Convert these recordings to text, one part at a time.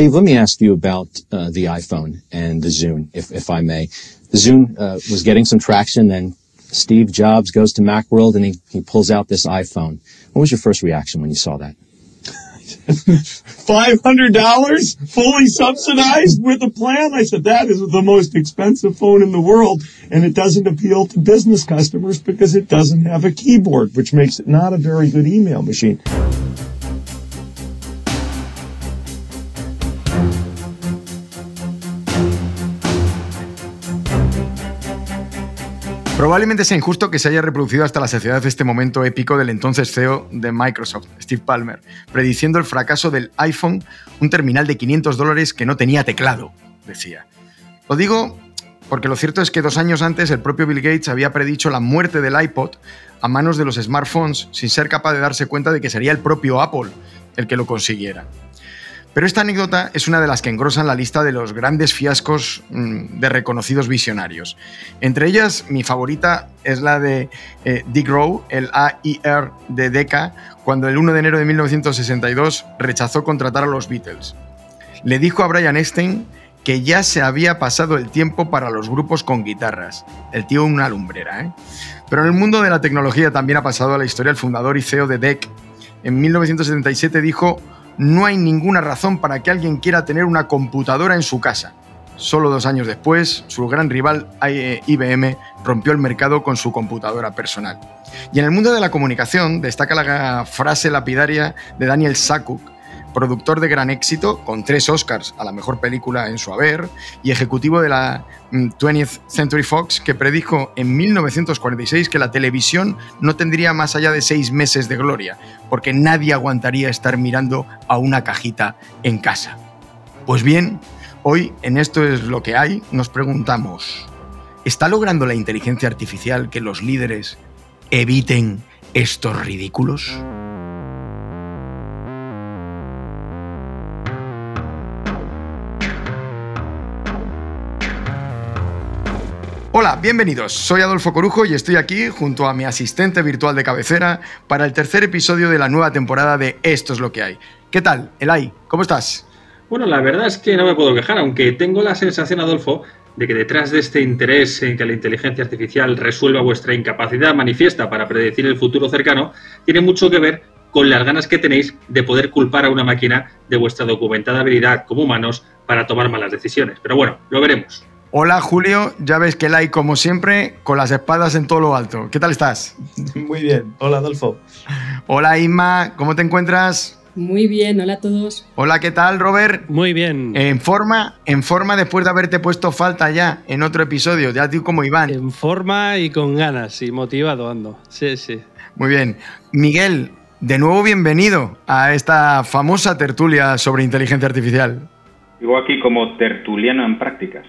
Steve, let me ask you about uh, the iPhone and the Zune, if, if I may. The Zune uh, was getting some traction, then Steve Jobs goes to Macworld and he, he pulls out this iPhone. What was your first reaction when you saw that? $500 fully subsidized with a plan. I said, that is the most expensive phone in the world. And it doesn't appeal to business customers because it doesn't have a keyboard, which makes it not a very good email machine. Probablemente sea injusto que se haya reproducido hasta la saciedad este momento épico del entonces CEO de Microsoft, Steve Palmer, prediciendo el fracaso del iPhone, un terminal de 500 dólares que no tenía teclado, decía. Lo digo porque lo cierto es que dos años antes el propio Bill Gates había predicho la muerte del iPod a manos de los smartphones sin ser capaz de darse cuenta de que sería el propio Apple el que lo consiguiera. Pero esta anécdota es una de las que engrosan la lista de los grandes fiascos mm, de reconocidos visionarios. Entre ellas, mi favorita es la de eh, Dick Rowe, el AIR de Decca, cuando el 1 de enero de 1962 rechazó contratar a los Beatles. Le dijo a Brian Epstein que ya se había pasado el tiempo para los grupos con guitarras. El tío una lumbrera, ¿eh? Pero en el mundo de la tecnología también ha pasado a la historia el fundador y CEO de DEC. En 1977 dijo no hay ninguna razón para que alguien quiera tener una computadora en su casa. Solo dos años después, su gran rival IBM rompió el mercado con su computadora personal. Y en el mundo de la comunicación destaca la frase lapidaria de Daniel Sakuk, productor de gran éxito, con tres Oscars a la mejor película en su haber, y ejecutivo de la 20th mm, Century Fox, que predijo en 1946 que la televisión no tendría más allá de seis meses de gloria, porque nadie aguantaría estar mirando a una cajita en casa. Pues bien, hoy en Esto es lo que hay nos preguntamos, ¿está logrando la inteligencia artificial que los líderes eviten estos ridículos? Hola, bienvenidos. Soy Adolfo Corujo y estoy aquí junto a mi asistente virtual de cabecera para el tercer episodio de la nueva temporada de Esto es lo que hay. ¿Qué tal, Elay? ¿Cómo estás? Bueno, la verdad es que no me puedo quejar, aunque tengo la sensación, Adolfo, de que detrás de este interés en que la inteligencia artificial resuelva vuestra incapacidad manifiesta para predecir el futuro cercano, tiene mucho que ver con las ganas que tenéis de poder culpar a una máquina de vuestra documentada habilidad como humanos para tomar malas decisiones. Pero bueno, lo veremos. Hola Julio, ya ves que hay como siempre con las espadas en todo lo alto. ¿Qué tal estás? Muy bien, hola Adolfo. Hola Inma, ¿cómo te encuentras? Muy bien, hola a todos. Hola, ¿qué tal Robert? Muy bien. En forma, en forma después de haberte puesto falta ya en otro episodio, ya tú como Iván. En forma y con ganas y motivado ando. Sí, sí. Muy bien. Miguel, de nuevo bienvenido a esta famosa tertulia sobre inteligencia artificial. Digo aquí como tertuliano en prácticas.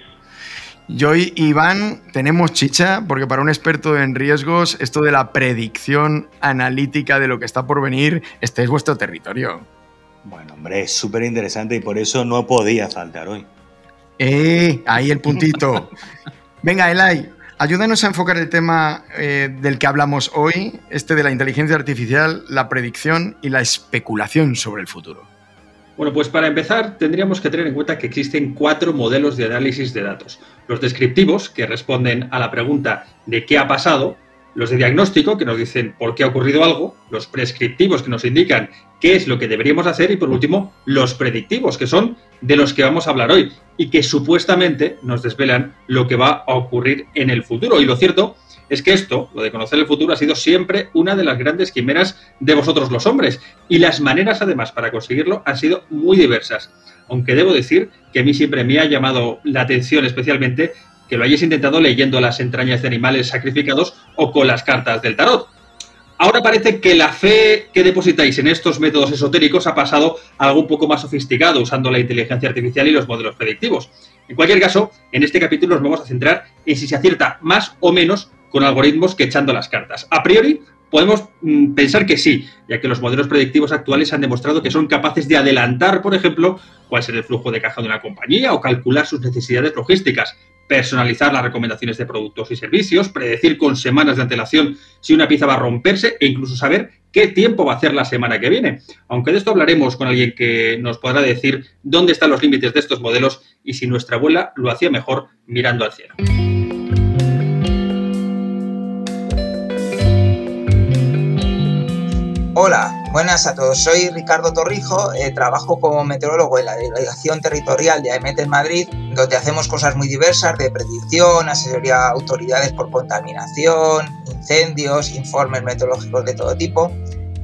Yo y Iván tenemos chicha porque para un experto en riesgos esto de la predicción analítica de lo que está por venir, este es vuestro territorio. Bueno, hombre, es súper interesante y por eso no podía faltar hoy. ¡Eh! Ahí el puntito. Venga, Elay, ayúdanos a enfocar el tema eh, del que hablamos hoy, este de la inteligencia artificial, la predicción y la especulación sobre el futuro. Bueno, pues para empezar tendríamos que tener en cuenta que existen cuatro modelos de análisis de datos. Los descriptivos, que responden a la pregunta de qué ha pasado, los de diagnóstico, que nos dicen por qué ha ocurrido algo, los prescriptivos, que nos indican qué es lo que deberíamos hacer, y por último, los predictivos, que son de los que vamos a hablar hoy y que supuestamente nos desvelan lo que va a ocurrir en el futuro. Y lo cierto es que esto, lo de conocer el futuro, ha sido siempre una de las grandes quimeras de vosotros los hombres. Y las maneras, además, para conseguirlo han sido muy diversas. Aunque debo decir que a mí siempre me ha llamado la atención especialmente que lo hayáis intentado leyendo las entrañas de animales sacrificados o con las cartas del tarot. Ahora parece que la fe que depositáis en estos métodos esotéricos ha pasado a algo un poco más sofisticado usando la inteligencia artificial y los modelos predictivos. En cualquier caso, en este capítulo nos vamos a centrar en si se acierta más o menos con algoritmos que echando las cartas. A priori, podemos mm, pensar que sí, ya que los modelos predictivos actuales han demostrado que son capaces de adelantar, por ejemplo, cuál será el flujo de caja de una compañía o calcular sus necesidades logísticas. personalizar las recomendaciones de productos y servicios, predecir con semanas de antelación si una pieza va a romperse e incluso saber qué tiempo va a hacer la semana que viene. Aunque de esto hablaremos con alguien que nos podrá decir dónde están los límites de estos modelos y si nuestra abuela lo hacía mejor mirando al cielo. Hola, buenas a todos. Soy Ricardo Torrijo, eh, trabajo como meteorólogo en la Delegación Territorial de AEMET en Madrid, donde hacemos cosas muy diversas de predicción, asesoría a autoridades por contaminación, incendios, informes meteorológicos de todo tipo.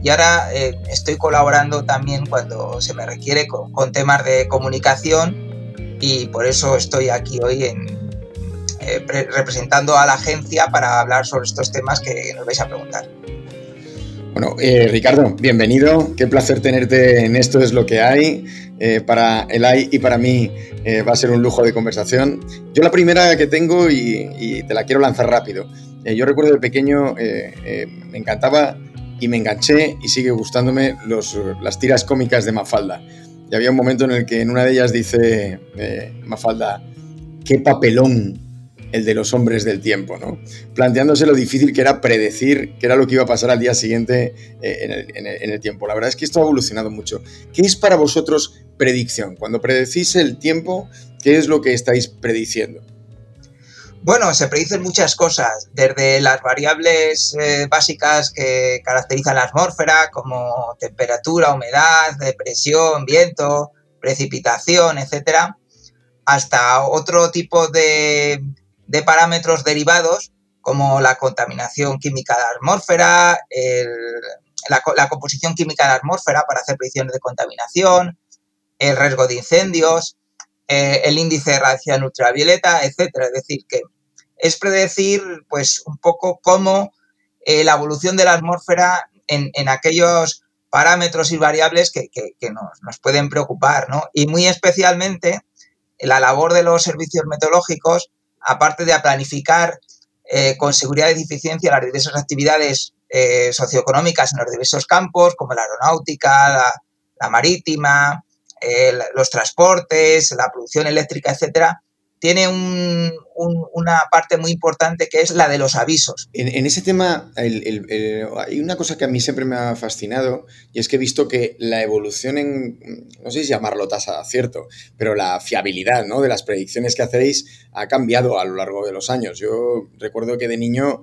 Y ahora eh, estoy colaborando también cuando se me requiere con, temas de comunicación y por eso estoy aquí hoy eh, representando a la agencia para hablar sobre estos temas que nos vais a preguntar. Bueno, eh, Ricardo, bienvenido. Qué placer tenerte en Esto es lo que hay. Eh, para Elay y para mí eh, va a ser un lujo de conversación. Yo la primera que tengo y, te la quiero lanzar rápido. yo recuerdo de pequeño, me encantaba y me enganché y sigue gustándome las tiras cómicas de Mafalda. Y había un momento en el que en una de ellas dice Mafalda, qué papelón el de los hombres del tiempo, ¿no? planteándose lo difícil que era predecir qué era lo que iba a pasar al día siguiente eh, en, el, tiempo. La verdad es que esto ha evolucionado mucho. ¿Qué es para vosotros predicción? Cuando predecís el tiempo, ¿qué es lo que estáis prediciendo? Bueno, se predicen muchas cosas, desde las variables eh, básicas que caracterizan la atmósfera, como temperatura, humedad, presión, viento, precipitación, etcétera, hasta otro tipo de de parámetros derivados como la contaminación química de la atmósfera, la, composición química de la atmósfera para hacer predicciones de contaminación, el riesgo de incendios, eh, el índice de radiación ultravioleta, etcétera. Es decir, que es predecir pues un poco cómo eh, la evolución de la atmósfera en, aquellos parámetros y variables que, nos, nos, pueden preocupar, ¿no? Y muy especialmente la labor de los servicios meteorológicos aparte de planificar eh, con seguridad y eficiencia las diversas actividades eh, socioeconómicas en los diversos campos, como la aeronáutica, la, marítima, eh, los transportes, la producción eléctrica, etcétera, tiene una parte muy importante que es la de los avisos. En, ese tema hay una cosa que a mí siempre me ha fascinado y es que he visto que la evolución en, no sé si llamarlo tasa de acierto, pero la fiabilidad ¿no? de las predicciones que hacéis ha cambiado a lo largo de los años. Yo recuerdo que de niño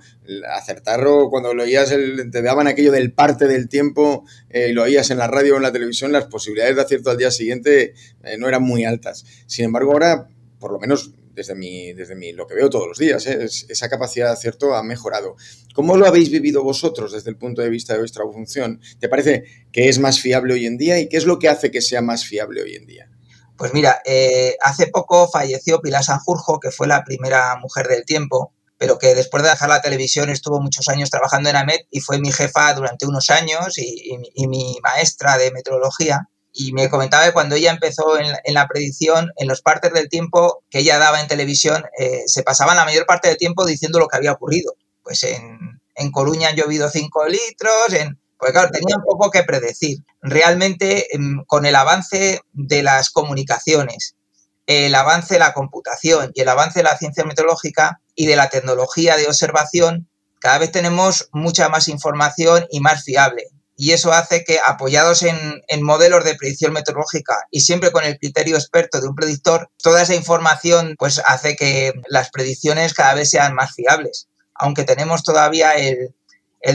acertar cuando lo oías, te daban aquello del parte del tiempo eh, y lo oías en la radio o en la televisión, las posibilidades de acierto al día siguiente eh, no eran muy altas. Sin embargo, ahora por lo menos desde, mi, desde mi, lo que veo todos los días, ¿eh? esa capacidad de ha mejorado. ¿Cómo lo habéis vivido vosotros desde el punto de vista de vuestra función? ¿Te parece que es más fiable hoy en día y qué es lo que hace que sea más fiable hoy en día? Pues mira, eh, hace poco falleció Pilar Sanjurjo, que fue la primera mujer del tiempo, pero que después de dejar la televisión estuvo muchos años trabajando en AMET y fue mi jefa durante unos años y mi maestra de meteorología y me comentaba que cuando ella empezó en, la predicción, en los partes del tiempo que ella daba en televisión, eh, se pasaban la mayor parte del tiempo diciendo lo que había ocurrido. Pues en, en Coruña han llovido 5 litros, en, pues claro, tenía un poco que predecir. Realmente, em, con el avance de las comunicaciones, el avance de la computación y el avance de la ciencia meteorológica y de la tecnología de observación, cada vez tenemos mucha más información y más fiable y eso hace que apoyados en, modelos de predicción meteorológica y siempre con el criterio experto de un predictor, toda esa información pues hace que las predicciones cada vez sean más fiables. Aunque tenemos todavía el,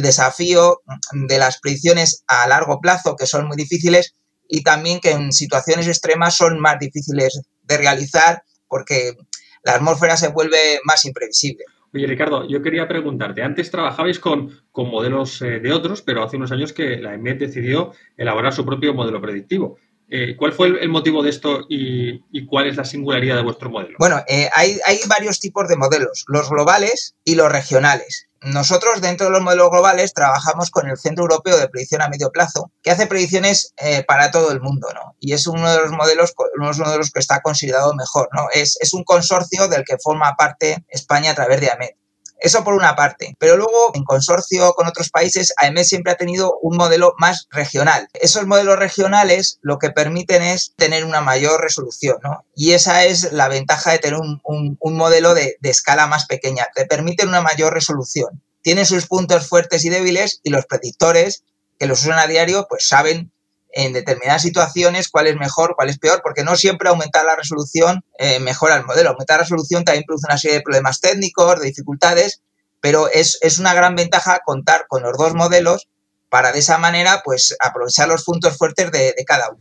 desafío de las predicciones a largo plazo, que son muy difíciles, y también que en situaciones extremas son más difíciles de realizar porque la atmósfera se vuelve más imprevisible. Oye, Ricardo, yo quería preguntarte, antes trabajabais con, con modelos eh, de otros, pero hace unos años que la EMET decidió elaborar su propio modelo predictivo. Eh, ¿Cuál fue el, motivo de esto y, cuál es la singularidad de vuestro modelo? Bueno, eh, hay, varios tipos de modelos, los globales y los regionales. Nosotros dentro de los modelos globales trabajamos con el Centro Europeo de Predicción a Medio Plazo, que hace predicciones eh, para todo el mundo, ¿no? Y es uno de los modelos, uno de los que está considerado mejor, ¿no? Es, un consorcio del que forma parte España a través de AMET. Eso por una parte. Pero luego, en consorcio con otros países, AEMET siempre ha tenido un modelo más regional. Esos modelos regionales lo que permiten es tener una mayor resolución, ¿no? Y esa es la ventaja de tener un, modelo de, de escala más pequeña. Te permiten una mayor resolución. Tienen sus puntos fuertes y débiles y los predictores que los usan a diario, pues saben en determinadas situaciones cuál es mejor, cuál es peor, porque no siempre aumentar la resolución eh, mejora el modelo. Aumentar la resolución también produce una serie de problemas técnicos, de dificultades, pero es, una gran ventaja contar con los dos modelos para de esa manera pues aprovechar los puntos fuertes de, cada uno.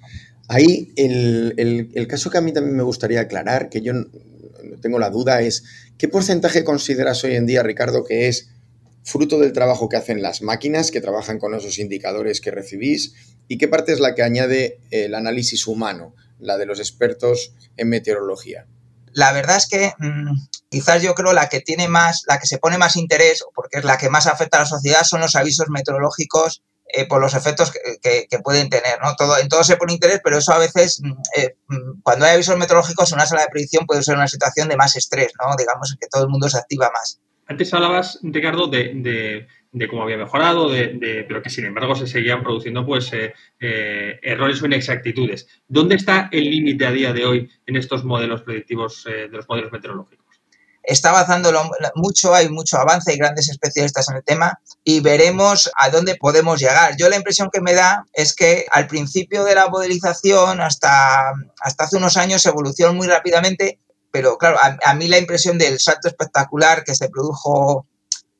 Ahí el, el, caso que a mí también me gustaría aclarar, que yo tengo la duda, es ¿qué porcentaje consideras hoy en día, Ricardo, que es fruto del trabajo que hacen las máquinas que trabajan con esos indicadores que recibís y qué parte es la que añade el análisis humano, la de los expertos en meteorología. La verdad es que mm, quizás yo creo la que tiene más, la que se pone más interés, porque es la que más afecta a la sociedad, son los avisos meteorológicos eh, por los efectos que, pueden tener. ¿no? Todo, en todo se pone interés, pero eso a veces, mm, eh, mm, cuando hay avisos meteorológicos en una sala de predicción puede ser una situación de más estrés, ¿no? digamos que todo el mundo se activa más. Antes hablabas, Ricardo, de, cómo había mejorado, de, pero que sin embargo se seguían produciendo pues eh, eh, errores o inexactitudes. ¿Dónde está el límite a día de hoy en estos modelos predictivos eh, de los modelos meteorológicos? Está avanzándolo mucho, hay mucho avance, hay grandes especialistas en el tema y veremos a dónde podemos llegar. Yo la impresión que me da es que al principio de la modelización, hasta, hasta hace unos años, evolucionó muy rápidamente pero claro, a, mí la impresión del salto espectacular que se produjo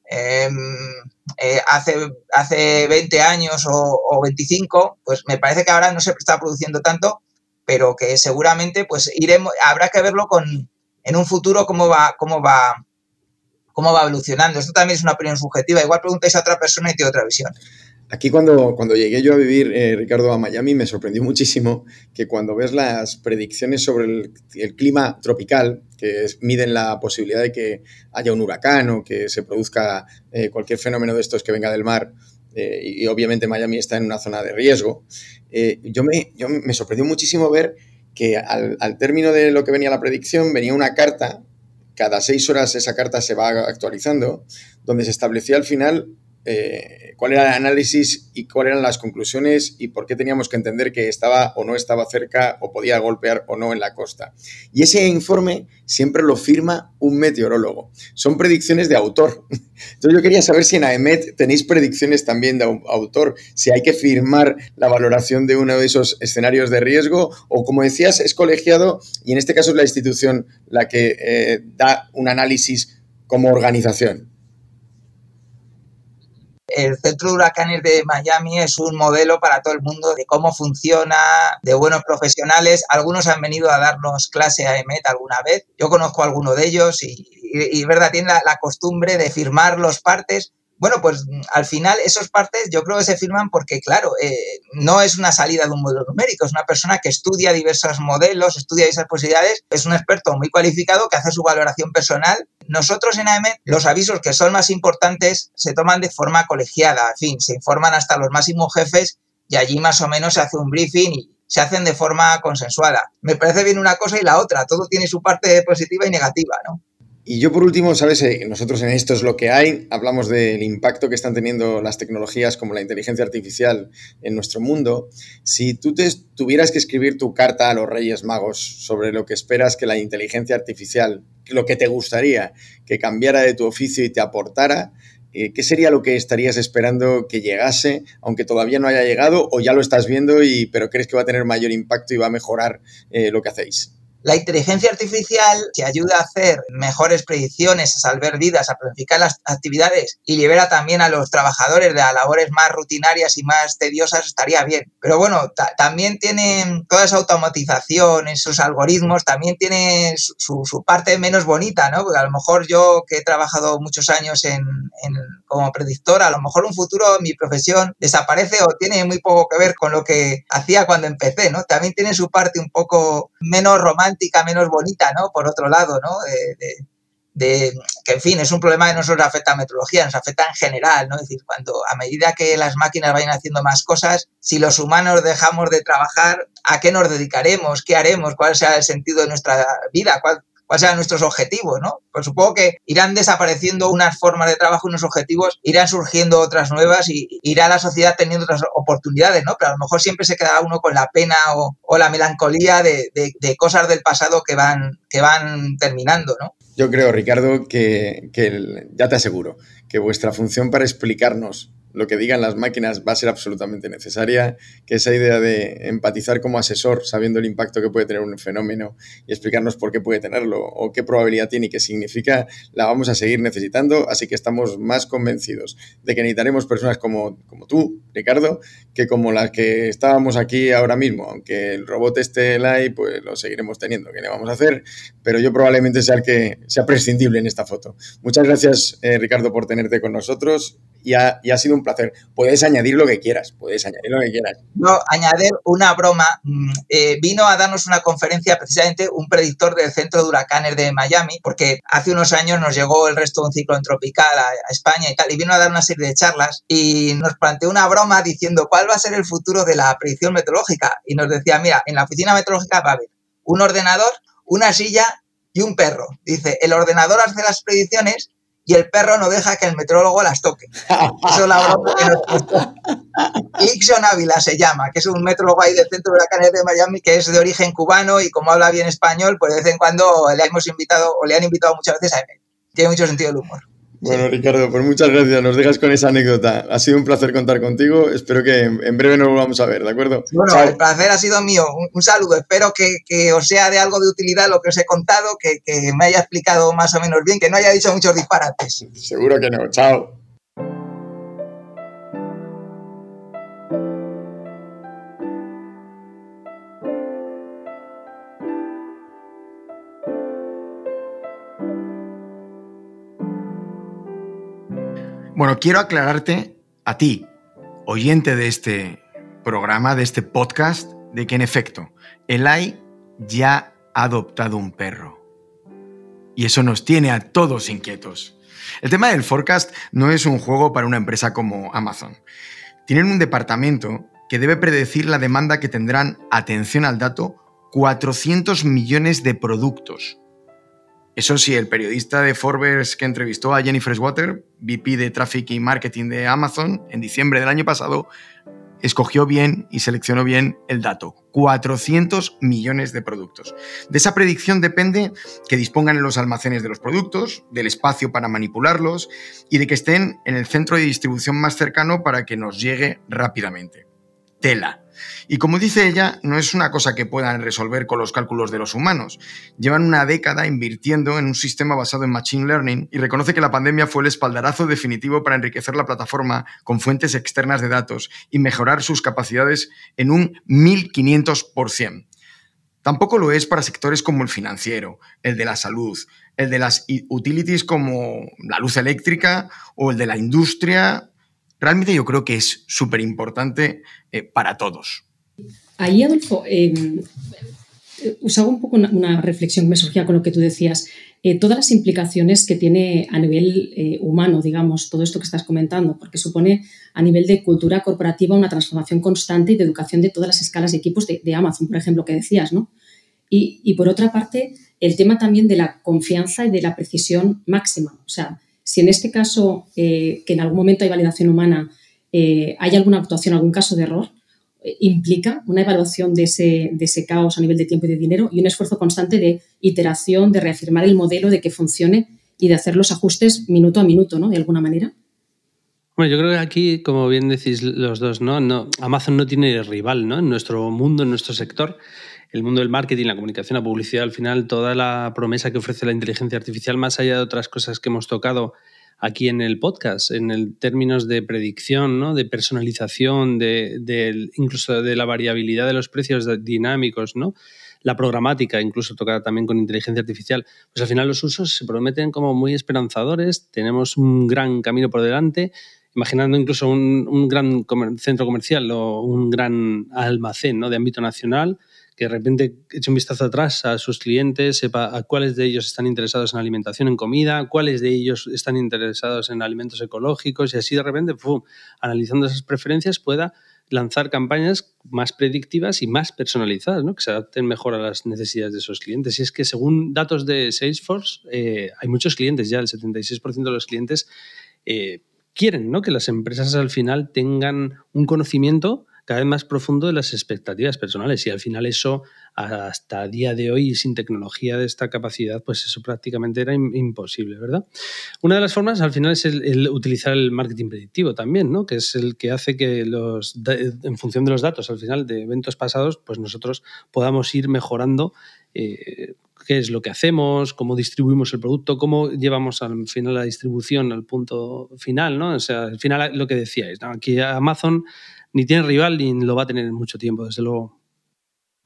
em, eh, hace, hace 20 años o, 25, pues me parece que ahora no se está produciendo tanto, pero que seguramente pues iremos, habrá que verlo con, en un futuro cómo va, cómo va, cómo va evolucionando. Esto también es una opinión subjetiva. Igual preguntáis a otra persona y tiene otra visión. Aquí cuando, cuando llegué yo a vivir, eh, Ricardo, a Miami, me sorprendió muchísimo que cuando ves las predicciones sobre el, clima tropical, que miden la posibilidad de que haya un huracán o que se produzca eh, cualquier fenómeno de estos que venga del mar, eh, y, obviamente Miami está en una zona de riesgo, yo, me, yo me sorprendió muchísimo ver que al, al término de lo que venía la predicción venía una carta, cada seis horas esa carta se va actualizando, donde se establecía al final eh, cuál era el análisis y cuáles eran las conclusiones y por qué teníamos que entender que estaba o no estaba cerca o podía golpear o no en la costa. Y ese informe siempre lo firma un meteorólogo. Son predicciones de autor. Entonces yo quería saber si en AEMET tenéis predicciones también de autor, si hay que firmar la valoración de uno de esos escenarios de riesgo o como decías es colegiado y en este caso es la institución la que eh, da un análisis como organización el Centro de Huracanes de Miami es un modelo para todo el mundo de cómo funciona, de buenos profesionales. Algunos han venido a darnos clase a EMET alguna vez. Yo conozco a alguno de ellos y, y, verdad, tienen la, la, costumbre de firmar los partes bueno, pues mm, al final esos partes yo creo que se firman porque, claro, eh, no es una salida de un modelo numérico, es una persona que estudia diversos modelos, estudia diversas posibilidades, es un experto muy cualificado que hace su valoración personal. Nosotros en AEMET, los avisos que son más importantes se toman de forma colegiada, en fin, se informan hasta los máximos jefes y allí más o menos se hace un briefing y se hacen de forma consensuada. Me parece bien una cosa y la otra, todo tiene su parte positiva y negativa, ¿no? Y yo por último, sabes, eh, nosotros en esto es lo que hay, hablamos del impacto que están teniendo las tecnologías como la inteligencia artificial en nuestro mundo. Si tú te tuvieras que escribir tu carta a los Reyes Magos sobre lo que esperas que la inteligencia artificial, lo que te gustaría que cambiara de tu oficio y te aportara, eh, ¿qué sería lo que estarías esperando que llegase, aunque todavía no haya llegado, o ya lo estás viendo, y, pero crees que va a tener mayor impacto y va a mejorar eh, lo que hacéis? La inteligencia artificial que ayuda a hacer mejores predicciones, a salvar vidas, a planificar las actividades y libera también a los trabajadores de labores más rutinarias y más tediosas estaría bien. Pero bueno, también tiene toda esa automatización, esos algoritmos, también tiene su, parte menos bonita, ¿no? Porque a lo mejor yo que he trabajado muchos años en, como predictora, a lo mejor un futuro mi profesión desaparece o tiene muy poco que ver con lo que hacía cuando empecé, ¿no? También tiene su parte un poco menos romántica menos bonita, ¿no? Por otro lado, ¿no? De, que, en fin, es un problema que no solo afecta a meteorología, nos afecta en general, ¿no? Es decir, cuando a medida que las máquinas vayan haciendo más cosas, si los humanos dejamos de trabajar, ¿a qué nos dedicaremos? ¿Qué haremos? ¿Cuál será el sentido de nuestra vida? Cuáles sean nuestros objetivos, ¿no? Pues supongo que irán desapareciendo unas formas de trabajo, unos objetivos, irán surgiendo otras nuevas y irá la sociedad teniendo otras oportunidades, ¿no? Pero a lo mejor siempre se queda uno con la pena o, la melancolía de, cosas del pasado que van, que van terminando, ¿no? Yo creo, Ricardo, que ya te aseguro que vuestra función para explicarnos lo que digan las máquinas va a ser absolutamente necesaria, que esa idea de empatizar como asesor, sabiendo el impacto que puede tener un fenómeno y explicarnos por qué puede tenerlo o qué probabilidad tiene y qué significa, la vamos a seguir necesitando, así que estamos más convencidos de que necesitaremos personas como, como tú, Ricardo, que como las que estábamos aquí ahora mismo, aunque el robot esté live, pues lo seguiremos teniendo, que le vamos a hacer, pero yo probablemente sea el que sea prescindible en esta foto. Muchas gracias, eh, Ricardo, por tenerte con nosotros y ha, sido un placer. Puedes añadir lo que quieras, puedes añadir lo que quieras. No, añadir una broma. Mm, eh, vino a darnos una conferencia precisamente un predictor del Centro de Huracanes de Miami, porque hace unos años nos llegó el resto de un ciclón tropical a, España y tal, y vino a dar una serie de charlas y nos planteó una broma diciendo cuál va a ser el futuro de la predicción meteorológica. Y nos decía, mira, en la oficina meteorológica va a haber un ordenador, una silla y un perro. Dice, el ordenador hace las predicciones y el perro no deja que el metrólogo las toque. Eso es la broma que nos Ixon Ávila se llama, que es un metrólogo ahí del centro de huracanes de Miami que es de origen cubano y como habla bien español, pues de vez en cuando le hemos invitado o le han invitado muchas veces a él. Tiene mucho sentido del humor. Bueno, Ricardo, pues muchas gracias. Nos dejas con esa anécdota. Ha sido un placer contar contigo. Espero que en breve nos volvamos a ver, ¿de acuerdo? Bueno, el placer ha sido mío. Un, saludo. Espero que, os sea de algo de utilidad lo que os he contado, que, que me haya explicado más o menos bien, que no haya dicho muchos disparates. Seguro que no. Chao. Bueno, quiero aclararte a ti, oyente de este programa, de este podcast, de que en efecto, el AI ya ha adoptado un perro. Y eso nos tiene a todos inquietos. El tema del forecast no es un juego para una empresa como Amazon. Tienen un departamento que debe predecir la demanda que tendrán, atención al dato, 400 millones de productos eso sí, el periodista de Forbes que entrevistó a Jennifer Swater, VP de Traffic y Marketing de Amazon, en diciembre del año pasado, escogió bien y seleccionó bien el dato. 400 millones de productos. De esa predicción depende que dispongan en los almacenes de los productos, del espacio para manipularlos y de que estén en el centro de distribución más cercano para que nos llegue rápidamente. Tela. Y como dice ella, no es una cosa que puedan resolver con los cálculos de los humanos. Llevan una década invirtiendo en un sistema basado en Machine Learning y reconoce que la pandemia fue el espaldarazo definitivo para enriquecer la plataforma con fuentes externas de datos y mejorar sus capacidades en un 1500%. Tampoco lo es para sectores como el financiero, el de la salud, el de las utilities como la luz eléctrica o el de la industria realmente yo creo que es súper importante eh, para todos. Ahí, Adolfo, eh, usaba un poco una, reflexión que me surgía con lo que tú decías. Eh, todas las implicaciones que tiene a nivel eh, humano, digamos, todo esto que estás comentando, porque supone a nivel de cultura corporativa una transformación constante y de educación de todas las escalas de equipos de, Amazon, por ejemplo, que decías, ¿no? Y, y, por otra parte, el tema también de la confianza y de la precisión máxima. O sea, si en este caso, eh, que en algún momento hay validación humana, eh, hay alguna actuación, algún caso de error, eh, implica una evaluación de ese, de ese caos a nivel de tiempo y de dinero y un esfuerzo constante de iteración, de reafirmar el modelo, de que funcione y de hacer los ajustes minuto a minuto, ¿no? De alguna manera. Bueno, yo creo que aquí, como bien decís los dos, ¿no? no Amazon no tiene rival ¿no? en nuestro mundo, en nuestro sector el mundo del marketing, la comunicación, la publicidad, al final toda la promesa que ofrece la inteligencia artificial, más allá de otras cosas que hemos tocado aquí en el podcast, en el términos de predicción, ¿no? de personalización, de, incluso de la variabilidad de los precios dinámicos, ¿no? la programática, incluso tocada también con inteligencia artificial, pues al final los usos se prometen como muy esperanzadores, tenemos un gran camino por delante, imaginando incluso un, gran centro comercial o un gran almacén ¿no? de ámbito nacional, que de repente eche un vistazo atrás a sus clientes, sepa a cuáles de ellos están interesados en alimentación, en comida, cuáles de ellos están interesados en alimentos ecológicos y así de repente, analizando esas preferencias, pueda lanzar campañas más predictivas y más personalizadas, ¿no? que se adapten mejor a las necesidades de esos clientes. Y es que según datos de Salesforce, eh, hay muchos clientes ya, el 76% de los clientes eh, quieren ¿no? que las empresas al final tengan un conocimiento cada vez más profundo de las expectativas personales y al final eso hasta día de hoy sin tecnología de esta capacidad pues eso prácticamente era imposible, ¿verdad? Una de las formas al final es el, utilizar el marketing predictivo también, ¿no? Que es el que hace que los en función de los datos al final de eventos pasados pues nosotros podamos ir mejorando eh, qué es lo que hacemos, cómo distribuimos el producto, cómo llevamos al final la distribución al punto final, ¿no? O sea, al final lo que decíais, ¿no? Aquí Amazon ni tiene rival ni lo va a tener en mucho tiempo, desde luego.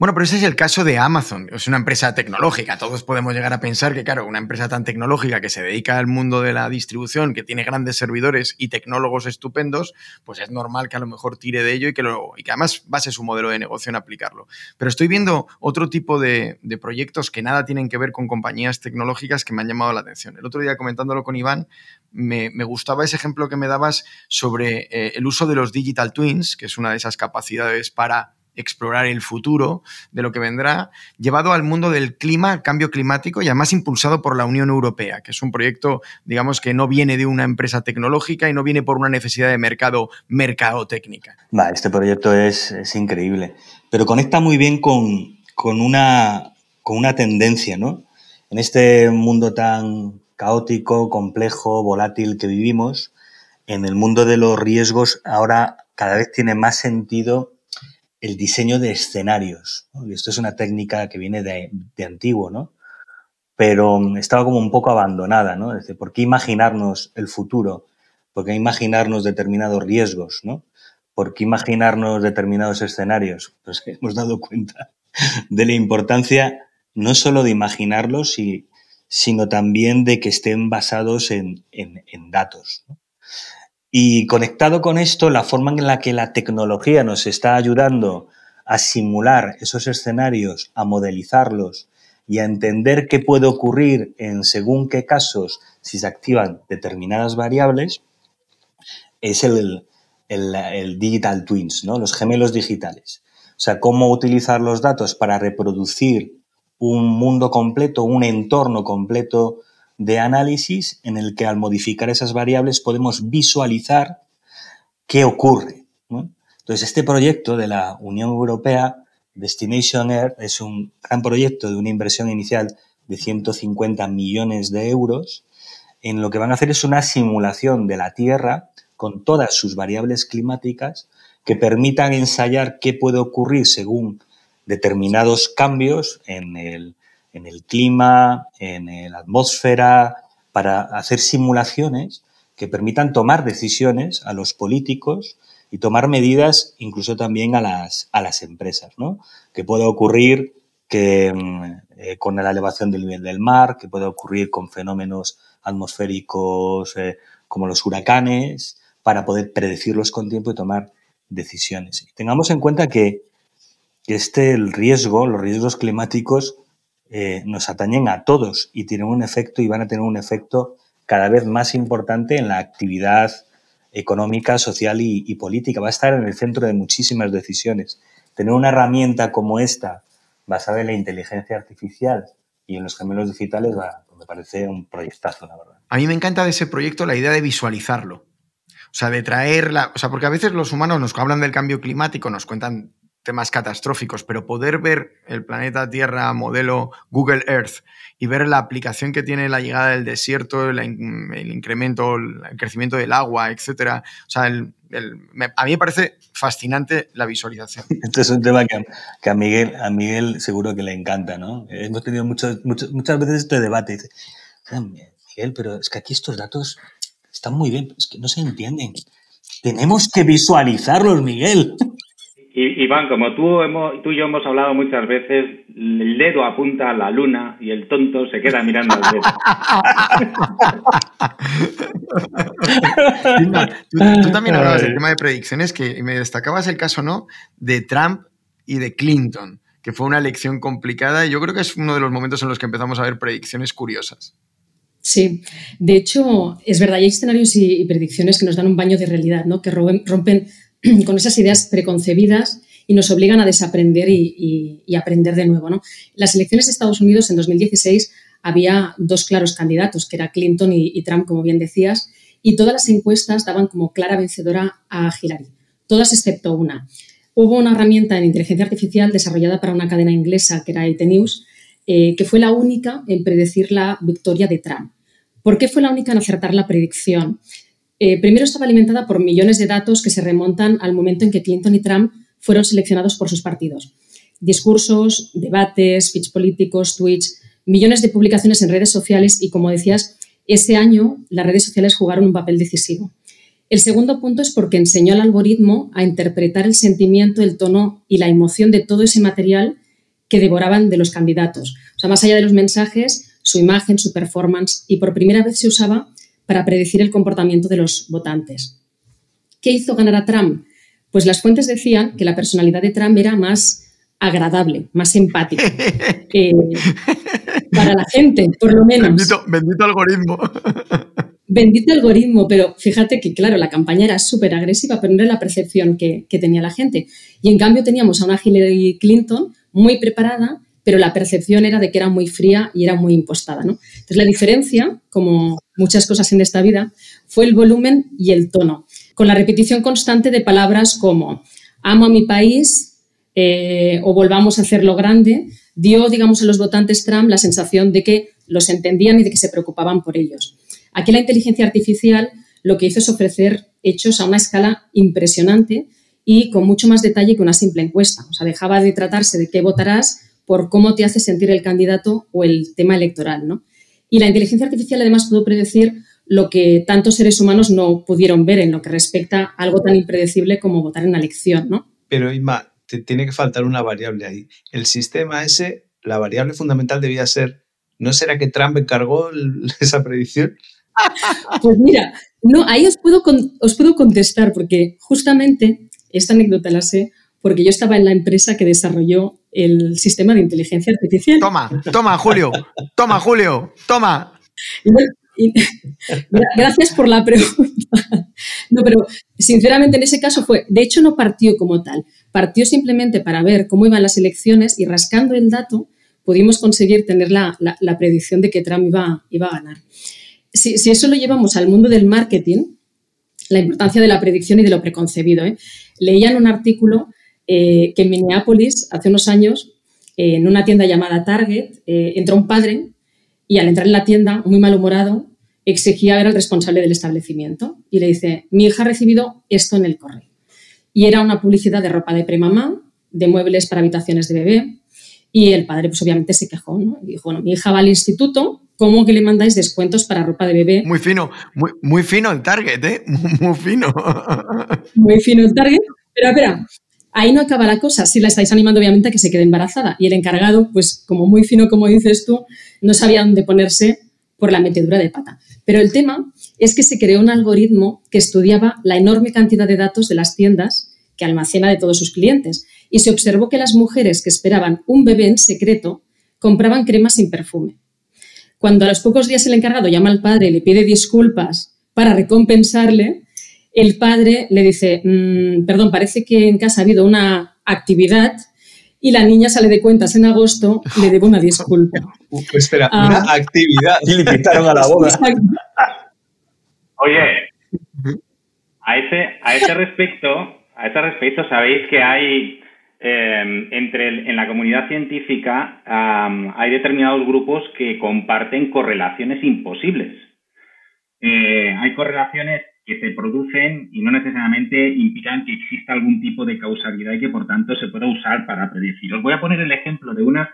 Bueno, pero ese es el caso de Amazon. Es una empresa tecnológica. Todos podemos llegar a pensar que, claro, una empresa tan tecnológica que se dedica al mundo de la distribución, que tiene grandes servidores y tecnólogos estupendos, pues es normal que a lo mejor tire de ello y que, lo, y que además base su modelo de negocio en aplicarlo. Pero estoy viendo otro tipo de, proyectos que nada tienen que ver con compañías tecnológicas que me han llamado la atención. El otro día comentándolo con Iván, me, gustaba ese ejemplo que me dabas sobre eh, el uso de los digital twins, que es una de esas capacidades para explorar el futuro de lo que vendrá, llevado al mundo del clima, cambio climático y además impulsado por la Unión Europea, que es un proyecto, digamos, que no viene de una empresa tecnológica y no viene por una necesidad de mercado, mercadotécnica. Va, este proyecto es, increíble, pero conecta muy bien con, con, una, con una tendencia, ¿no? En este mundo tan caótico, complejo, volátil que vivimos, en el mundo de los riesgos ahora cada vez tiene más sentido el diseño de escenarios. esto es una técnica que viene de, antiguo, ¿no? Pero estaba como un poco abandonada, ¿no? Es ¿por qué imaginarnos el futuro? ¿Por qué imaginarnos determinados riesgos, ¿no? ¿Por qué imaginarnos determinados escenarios? Pues hemos dado cuenta de la importancia no solo de imaginarlos, sino también de que estén basados en, en datos. Y conectado con esto, la forma en la que la tecnología nos está ayudando a simular esos escenarios, a modelizarlos y a entender qué puede ocurrir en según qué casos si se activan determinadas variables, es el, digital twins, ¿no? los gemelos digitales. O sea, cómo utilizar los datos para reproducir un mundo completo, un entorno completo de análisis en el que al modificar esas variables podemos visualizar qué ocurre. Entonces, este proyecto de la Unión Europea, Destination Air, es un gran proyecto de una inversión inicial de 150 millones de euros, en lo que van a hacer es una simulación de la Tierra con todas sus variables climáticas que permitan ensayar qué puede ocurrir según determinados cambios en el, en el clima, en la atmósfera, para hacer simulaciones que permitan tomar decisiones a los políticos y tomar medidas incluso también a las, a las empresas, ¿no? Que pueda ocurrir que, mm, eh, con la elevación del nivel del mar, que pueda ocurrir con fenómenos atmosféricos eh, como los huracanes, para poder predecirlos con tiempo y tomar decisiones. tengamos en cuenta que este el riesgo, los riesgos climáticos, eh, nos atañen a todos y tienen un efecto y van a tener un efecto cada vez más importante en la actividad económica, social y, política. Va a estar en el centro de muchísimas decisiones. Tener una herramienta como esta, basada en la inteligencia artificial y en los gemelos digitales, me parece un proyectazo, la verdad. A mí me encanta de ese proyecto la idea de visualizarlo. O sea, de traerla. O sea, porque a veces los humanos nos hablan del cambio climático, nos cuentan temas catastróficos, pero poder ver el planeta Tierra modelo Google Earth y ver la aplicación que tiene la llegada del desierto, el, incremento, el crecimiento del agua, etcétera. O sea, a mí me parece fascinante la visualización. Este es un tema que, a, Miguel, a Miguel seguro que le encanta, ¿no? Hemos tenido muchas veces este debate. Miguel, pero es que aquí estos datos están muy bien, es que no se entienden. Tenemos que visualizarlos, Miguel. Iván, como tú, hemos, tú y yo hemos hablado muchas veces, el dedo apunta a la luna y el tonto se queda mirando al dedo. tú, también hablabas del tema de predicciones que me destacabas el caso, ¿no? De Trump y de Clinton, que fue una elección complicada y yo creo que es uno de los momentos en los que empezamos a ver predicciones curiosas. Sí, de hecho, es verdad, hay escenarios y, predicciones que nos dan un baño de realidad, ¿no? Que rompen con esas ideas preconcebidas y nos obligan a desaprender y, aprender de nuevo. ¿no? Las elecciones de Estados Unidos en 2016 había dos claros candidatos, que era Clinton y, Trump, como bien decías, y todas las encuestas daban como clara vencedora a Hillary, todas excepto una. Hubo una herramienta en inteligencia artificial desarrollada para una cadena inglesa que era IT News, eh, que fue la única en predecir la victoria de Trump. ¿Por qué fue la única en acertar la predicción? Eh, primero estaba alimentada por millones de datos que se remontan al momento en que Clinton y Trump fueron seleccionados por sus partidos. Discursos, debates, speech políticos, tweets, millones de publicaciones en redes sociales y, como decías, ese año las redes sociales jugaron un papel decisivo. El segundo punto es porque enseñó al algoritmo a interpretar el sentimiento, el tono y la emoción de todo ese material que devoraban de los candidatos. O sea, más allá de los mensajes, su imagen, su performance, y por primera vez se usaba para predecir el comportamiento de los votantes. ¿Qué hizo ganar a Trump? Pues las fuentes decían que la personalidad de Trump era más agradable, más empática. Eh, para la gente, por lo menos. Bendito, bendito algoritmo. Bendito algoritmo, pero fíjate que, claro, la campaña era súper agresiva, pero no era la percepción que, tenía la gente. Y en cambio teníamos a una Hillary Clinton muy preparada, pero la percepción era de que era muy fría y era muy impostada. ¿no? Entonces, la diferencia, como muchas cosas en esta vida, fue el volumen y el tono, con la repetición constante de palabras como amo a mi país eh, o volvamos a hacerlo grande, dio, digamos, a los votantes Trump la sensación de que los entendían y de que se preocupaban por ellos. Aquí la inteligencia artificial lo que hizo es ofrecer hechos a una escala impresionante y con mucho más detalle que una simple encuesta. O sea, dejaba de tratarse de qué votarás por cómo te hace sentir el candidato o el tema electoral, ¿no? Y la inteligencia artificial además pudo predecir lo que tantos seres humanos no pudieron ver en lo que respecta a algo tan impredecible como votar en una elección, ¿no? Pero Inma, te tiene que faltar una variable ahí. El sistema ese, la variable fundamental debía ser, ¿no será que Trump encargó esa predicción? Pues mira, no, ahí os puedo, os puedo contestar porque justamente esta anécdota la sé porque yo estaba en la empresa que desarrolló el sistema de inteligencia artificial. Toma, toma, Julio, toma, Julio, toma. Gracias por la pregunta. No, pero sinceramente en ese caso fue, de hecho no partió como tal, partió simplemente para ver cómo iban las elecciones y rascando el dato pudimos conseguir tener la, predicción de que Trump iba, iba a ganar. Si, eso lo llevamos al mundo del marketing, la importancia de la predicción y de lo preconcebido. ¿eh? Leía en un artículo eh, que en Minneapolis, hace unos años, eh, en una tienda llamada Target, entró un padre y al entrar en la tienda, muy malhumorado, exigía ver al responsable del establecimiento y le dice, mi hija ha recibido esto en el correo. Y era una publicidad de ropa de premamá, de muebles para habitaciones de bebé. Y el padre, pues obviamente se quejó, ¿no? Y dijo, bueno, mi hija va al instituto, ¿cómo que le mandáis descuentos para ropa de bebé? Muy fino, muy, muy fino el target, ¿eh? Muy, fino. Muy fino el target. Pero espera, ahí no acaba la cosa. Si la estáis animando, obviamente, a que se quede embarazada. Y el encargado, pues como muy fino, como dices tú, no sabía dónde ponerse por la metedura de pata. Pero el tema es que se creó un algoritmo que estudiaba la enorme cantidad de datos de las tiendas que almacena de todos sus clientes y se observó que las mujeres que esperaban un bebé en secreto compraban cremas sin perfume. Cuando a los pocos días el encargado llama al padre y le pide disculpas para recompensarle, el padre le dice, mm, perdón, parece que en casa ha habido una actividad y la niña sale de cuentas en agosto, le debo una disculpa. Pues espera, ah. una actividad. Y le invitaron a la boda. Oye, a ese, a ese respecto, a ese respecto, sabéis que hay em, entre en la comunidad científica hay determinados grupos que comparten correlaciones imposibles. Eh, hay correlaciones que se producen y no necesariamente implican que exista algún tipo de causalidad y que por tanto se pueda usar para predecir. Os voy a poner el ejemplo de una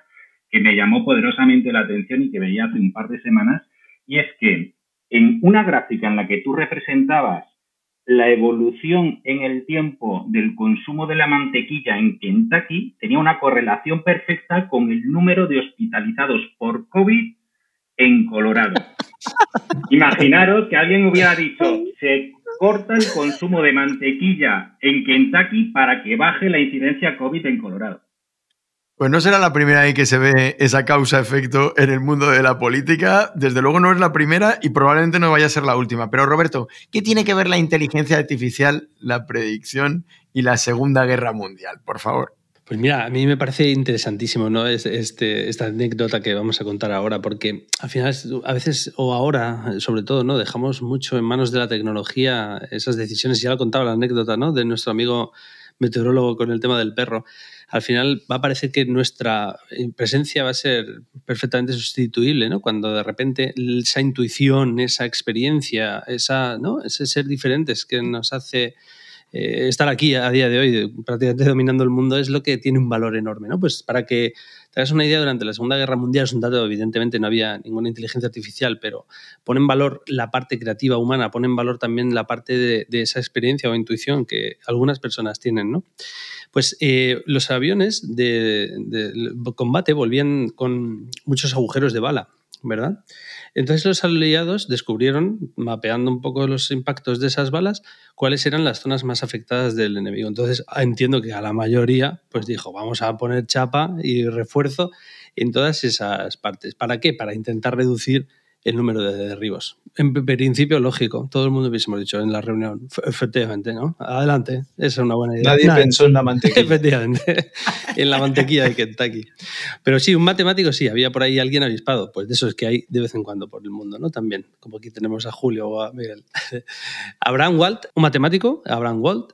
que me llamó poderosamente la atención y que veía hace un par de semanas, y es que en una gráfica en la que tú representabas la evolución en el tiempo del consumo de la mantequilla en Kentucky tenía una correlación perfecta con el número de hospitalizados por COVID en Colorado. Imaginaros que alguien hubiera dicho, se corta el consumo de mantequilla en Kentucky para que baje la incidencia COVID en Colorado. Pues no será la primera vez que se ve esa causa-efecto en el mundo de la política. Desde luego no es la primera y probablemente no vaya a ser la última. Pero Roberto, ¿qué tiene que ver la inteligencia artificial, la predicción y la Segunda Guerra Mundial, por favor. Pues mira, a mí me parece interesantísimo ¿no? Este, esta anécdota que vamos a contar ahora, porque al final, a veces, o ahora, sobre todo, ¿no? dejamos mucho en manos de la tecnología esas decisiones. Ya lo contaba la anécdota ¿no? de nuestro amigo meteorólogo con el tema del perro. Al final va a parecer que nuestra presencia va a ser perfectamente sustituible, ¿no? Cuando de repente esa intuición, esa experiencia, esa, ¿no? ese ser diferentes que nos hace eh, estar aquí a día de hoy, prácticamente dominando el mundo, es lo que tiene un valor enorme. ¿no? Pues para que te hagas una idea, durante la Segunda Guerra Mundial es un dato, evidentemente no había ninguna inteligencia artificial, pero pone en valor la parte creativa humana, pone en valor también la parte de, esa experiencia o intuición que algunas personas tienen. ¿no? Pues eh, los aviones de, de combate volvían con muchos agujeros de bala, ¿verdad? Entonces los aliados descubrieron, mapeando un poco los impactos de esas balas, cuáles eran las zonas más afectadas del enemigo. Entonces entiendo que a la mayoría pues dijo, vamos a poner chapa y refuerzo en todas esas partes. ¿Para qué? Para intentar reducir el número de derribos. En principio, lógico, todo el mundo hubiésemos dicho en la reunión, efectivamente, ¿no? Adelante, esa es una buena idea. Nadie pensó en la mantequilla. Efectivamente, en la mantequilla de Kentucky. Pero sí, un matemático sí, había por ahí alguien avispado, pues de esos que hay de vez en cuando por el mundo, ¿no? También, como aquí tenemos a Julio o a Miguel. Abraham Walt, un matemático, Abraham Walt,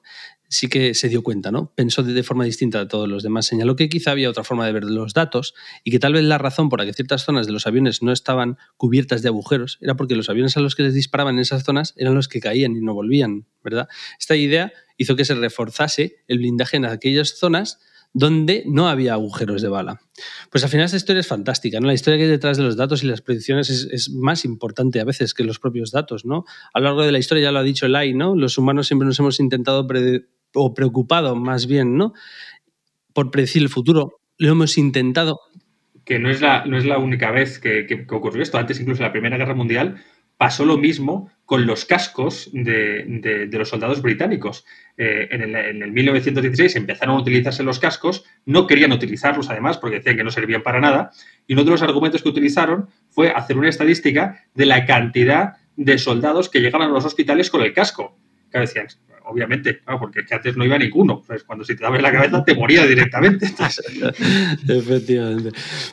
sí que se dio cuenta, ¿no? Pensó de forma distinta a todos los demás. Señaló que quizá había otra forma de ver los datos y que tal vez la razón por la que ciertas zonas de los aviones no estaban cubiertas de agujeros era porque los aviones a los que les disparaban en esas zonas eran los que caían y no volvían, ¿verdad? Esta idea hizo que se reforzase el blindaje en aquellas zonas donde no había agujeros de bala. Pues al final esta historia es fantástica, ¿no? La historia que hay detrás de los datos y las predicciones es, más importante a veces que los propios datos, ¿no? A lo largo de la historia ya lo ha dicho Lai, ¿no? Los humanos siempre nos hemos intentado o preocupado más bien, ¿no? Por predecir el futuro. Lo hemos intentado. Que no es la, no es la única vez que, ocurrió esto. Antes, incluso en la Primera Guerra Mundial, pasó lo mismo con los cascos de, los soldados británicos. Eh, en, el, en, el, 1916 empezaron a utilizarse los cascos, no querían utilizarlos además porque decían que no servían para nada, y uno de los argumentos que utilizaron fue hacer una estadística de la cantidad de soldados que llegaban a los hospitales con el casco. Que decían, obviamente, porque antes no iba ninguno. Pues cuando se te daba en la cabeza te moría directamente. Efectivamente.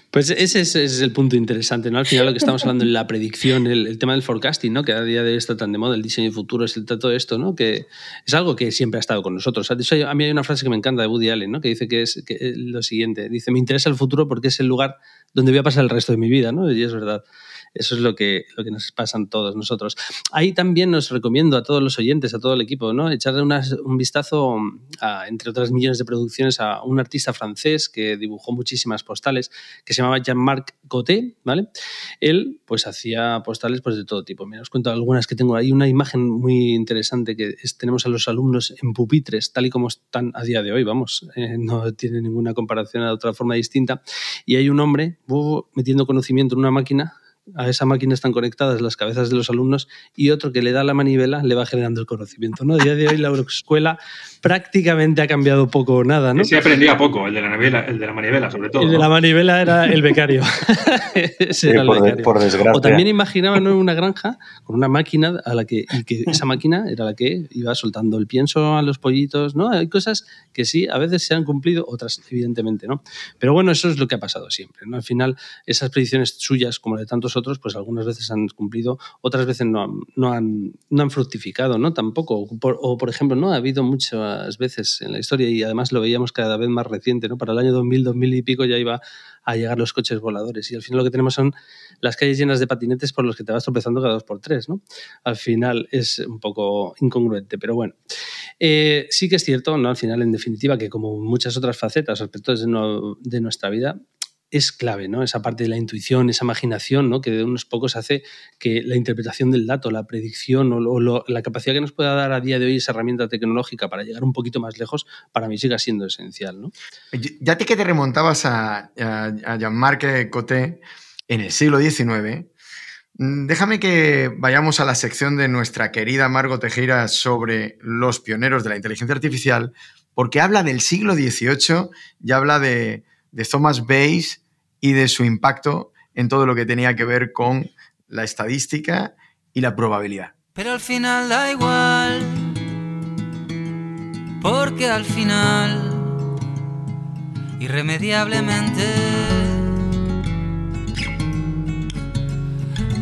Pues ese es, el punto interesante, ¿no? Al final lo que estamos hablando es la predicción, el, tema del forecasting, ¿no? Que a día de hoy está tan de moda, el diseño de futuro, es el todo esto, ¿no? Que es algo que siempre ha estado con nosotros. A mí hay una frase que me encanta de Woody Allen, ¿no? Que dice que es lo siguiente. Dice, me interesa el futuro porque es el lugar donde voy a pasar el resto de mi vida, ¿no? Y es verdad. Eso es lo que, nos pasan todos nosotros. Ahí también nos recomiendo a todos los oyentes, a todo el equipo, ¿no? echarle un vistazo, entre otras millones de producciones, a un artista francés que dibujó muchísimas postales, que se llamaba Jean-Marc Coté, ¿vale? Él, pues, hacía postales pues, de todo tipo. Mira, os cuento algunas que tengo. Hay una imagen muy interesante que tenemos a los alumnos en pupitres, tal y como están a día de hoy, vamos, eh, no tiene ninguna comparación a otra forma distinta. Y hay un hombre metiendo conocimiento en una máquina a esa máquina están conectadas las cabezas de los alumnos y otro que le da la manivela le va generando el conocimiento. ¿no? A día de hoy la escuela prácticamente ha cambiado poco o nada. ¿no? Sí, aprendía poco, el de la, manivela, el de la manivela sobre todo. El de la manivela era el becario. Ese era el becario. por, desgracia. O también imaginaban una granja con una máquina a la que, y que esa máquina era la que iba soltando el pienso a los pollitos. ¿no? Hay cosas que sí, a veces se han cumplido, otras evidentemente no. Pero bueno, eso es lo que ha pasado siempre. ¿no? Al final, esas predicciones suyas, como de tantos otros, pues algunas veces han cumplido, otras veces no, no, han, no han fructificado, ¿no? Tampoco. o, por ejemplo, no ha habido muchas veces en la historia y además lo veíamos cada vez más reciente, ¿no? Para el año 2000, 2000 y pico ya iba a llegar los coches voladores y al final lo que tenemos son las calles llenas de patinetes por los que te vas tropezando cada dos por tres, ¿no? Al final es un poco incongruente, pero bueno. Eh, sí que es cierto, ¿no? Al final, en definitiva, que como muchas otras facetas, aspectos de nuestra vida, es clave, ¿no? Esa parte de la intuición, esa imaginación, ¿no? Que de unos pocos hace que la interpretación del dato, la predicción o, la capacidad que nos pueda dar a día de hoy esa herramienta tecnológica para llegar un poquito más lejos, para mí siga siendo esencial, ¿no? Ya te que te remontabas a, Jean-Marc Coté en el siglo XIX, mm, déjame que vayamos a la sección de nuestra querida Margot Tejera sobre los pioneros de la inteligencia artificial, porque habla del siglo XVIII y habla de, de Thomas Bayes y de su impacto en todo lo que tenía que ver con la estadística y la probabilidad. Pero al final da igual. porque al final, irremediablemente,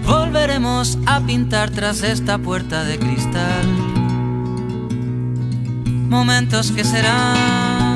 volveremos a pintar tras esta puerta de cristal momentos que serán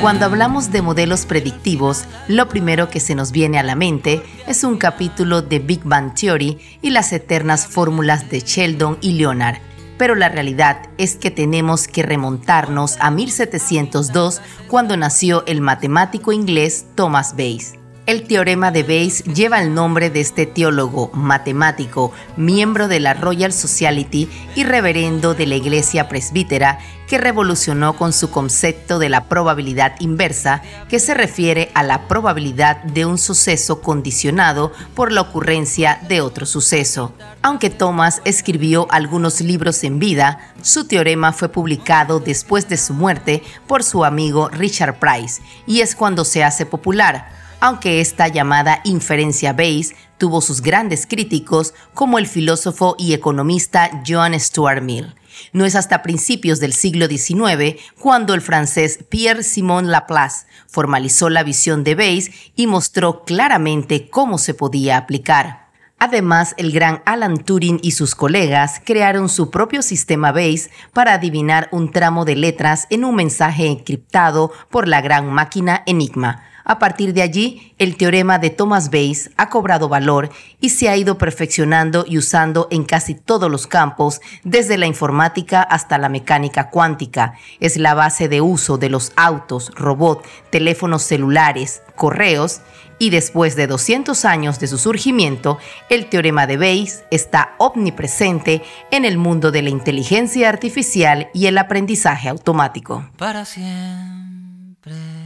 Cuando hablamos de modelos predictivos, lo primero que se nos viene a la mente es un capítulo de Big Bang Theory y las eternas fórmulas de Sheldon y Leonard pero la realidad es que tenemos que remontarnos a 1702 cuando nació el matemático inglés Thomas Bayes. El teorema de Bayes lleva el nombre de este teólogo, matemático, miembro de la Royal Society y reverendo de la Iglesia Presbítera, que revolucionó con su concepto de la probabilidad inversa, que se refiere a la probabilidad de un suceso condicionado por la ocurrencia de otro suceso. Aunque Thomas escribió algunos libros en vida, su teorema fue publicado después de su muerte por su amigo Richard Price, y es cuando se hace popular aunque esta llamada inferencia Bayes tuvo sus grandes críticos como el filósofo y economista John Stuart Mill. No es hasta principios del siglo XIX cuando el francés Pierre-Simon Laplace formalizó la visión de Bayes y mostró claramente cómo se podía aplicar. Además, el gran Alan Turing y sus colegas crearon su propio sistema Bayes para adivinar un tramo de letras en un mensaje encriptado por la gran máquina Enigma a partir de allí, el teorema de Thomas Bayes ha cobrado valor y se ha ido perfeccionando y usando en casi todos los campos, desde la informática hasta la mecánica cuántica. Es la base de uso de los autos, robots, teléfonos celulares, correos y después de 200 años de su surgimiento, el teorema de Bayes está omnipresente en el mundo de la inteligencia artificial y el aprendizaje automático. Para siempre.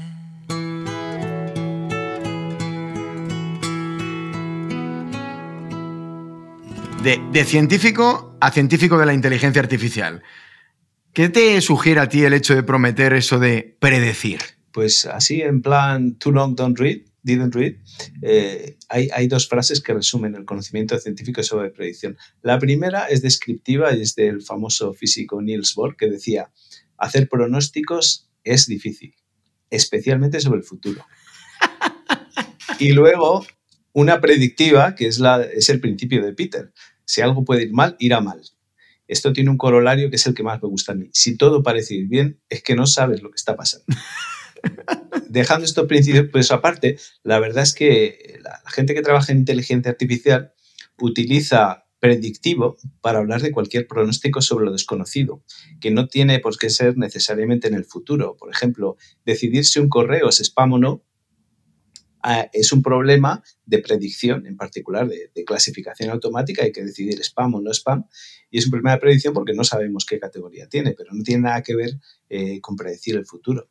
De, científico a científico de la inteligencia artificial. ¿Qué te sugiere a ti el hecho de prometer eso de predecir? Pues así, en plan, too long don't read, didn't read, eh, hay, hay, dos frases que resumen el conocimiento científico sobre predicción. La primera es descriptiva y es del famoso físico Niels Bohr, que decía, hacer pronósticos es difícil, especialmente sobre el futuro. y luego una predictiva, que es, la, es el principio de Peter. Si algo puede ir mal, irá mal. Esto tiene un corolario que es el que más me gusta a mí. Si todo parece ir bien, es que no sabes lo que está pasando. Dejando estos principios pues aparte, la verdad es que la, gente que trabaja en inteligencia artificial utiliza predictivo para hablar de cualquier pronóstico sobre lo desconocido, que no tiene por qué ser necesariamente en el futuro. Por ejemplo, decidir si un correo es spam o no es un problema de predicción, en particular de, clasificación automática, hay que decidir spam o no spam, y es un problema de predicción porque no sabemos qué categoría tiene, pero no tiene nada que ver eh, con predecir el futuro.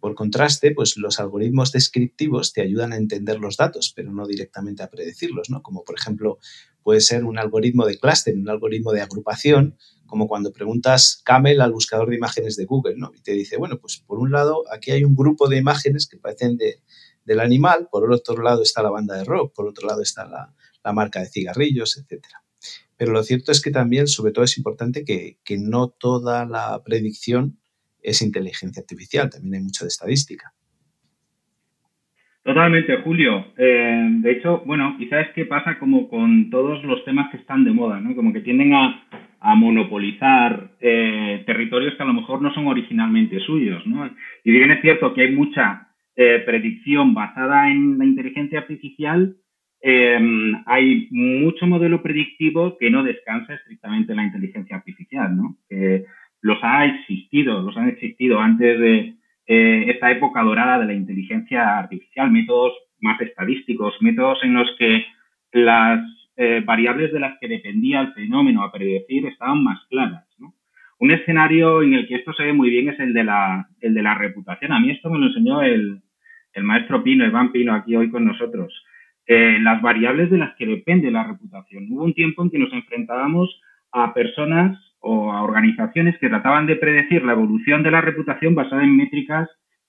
Por contraste, pues los algoritmos descriptivos te ayudan a entender los datos, pero no directamente a predecirlos, ¿no? Como por ejemplo puede ser un algoritmo de cluster, un algoritmo de agrupación, como cuando preguntas camel al buscador de imágenes de Google, ¿no? Y te dice, bueno, pues por un lado aquí hay un grupo de imágenes que parecen de, del animal, por otro lado está la banda de rock, por otro lado está la, marca de cigarrillos, etc. Pero lo cierto es que también, sobre todo, es importante que, no toda la predicción es inteligencia artificial, también hay mucha de estadística. Totalmente, Julio. Eh, de hecho, bueno, quizás es que pasa como con todos los temas que están de moda, ¿no? Como que tienden a, monopolizar eh, territorios que a lo mejor no son originalmente suyos, ¿no? Y bien es cierto que hay mucha eh, predicción basada en la inteligencia artificial, em, hay mucho modelo predictivo que no descansa estrictamente en la inteligencia artificial, ¿no? los ha existido, los han existido antes de eh, esta época dorada de la inteligencia artificial, métodos más estadísticos, métodos en los que las eh, variables de las que dependía el fenómeno a predecir estaban más claras, ¿no? Un escenario en el que esto se ve muy bien es el de la, el de la reputación. A mí esto me lo enseñó el, el maestro Pino, Iván Pino, aquí hoy con nosotros, eh, las variables de las que depende la reputación. Hubo un tiempo en que nos enfrentábamos a personas o a organizaciones que trataban de predecir la evolución de la reputación basada en métricas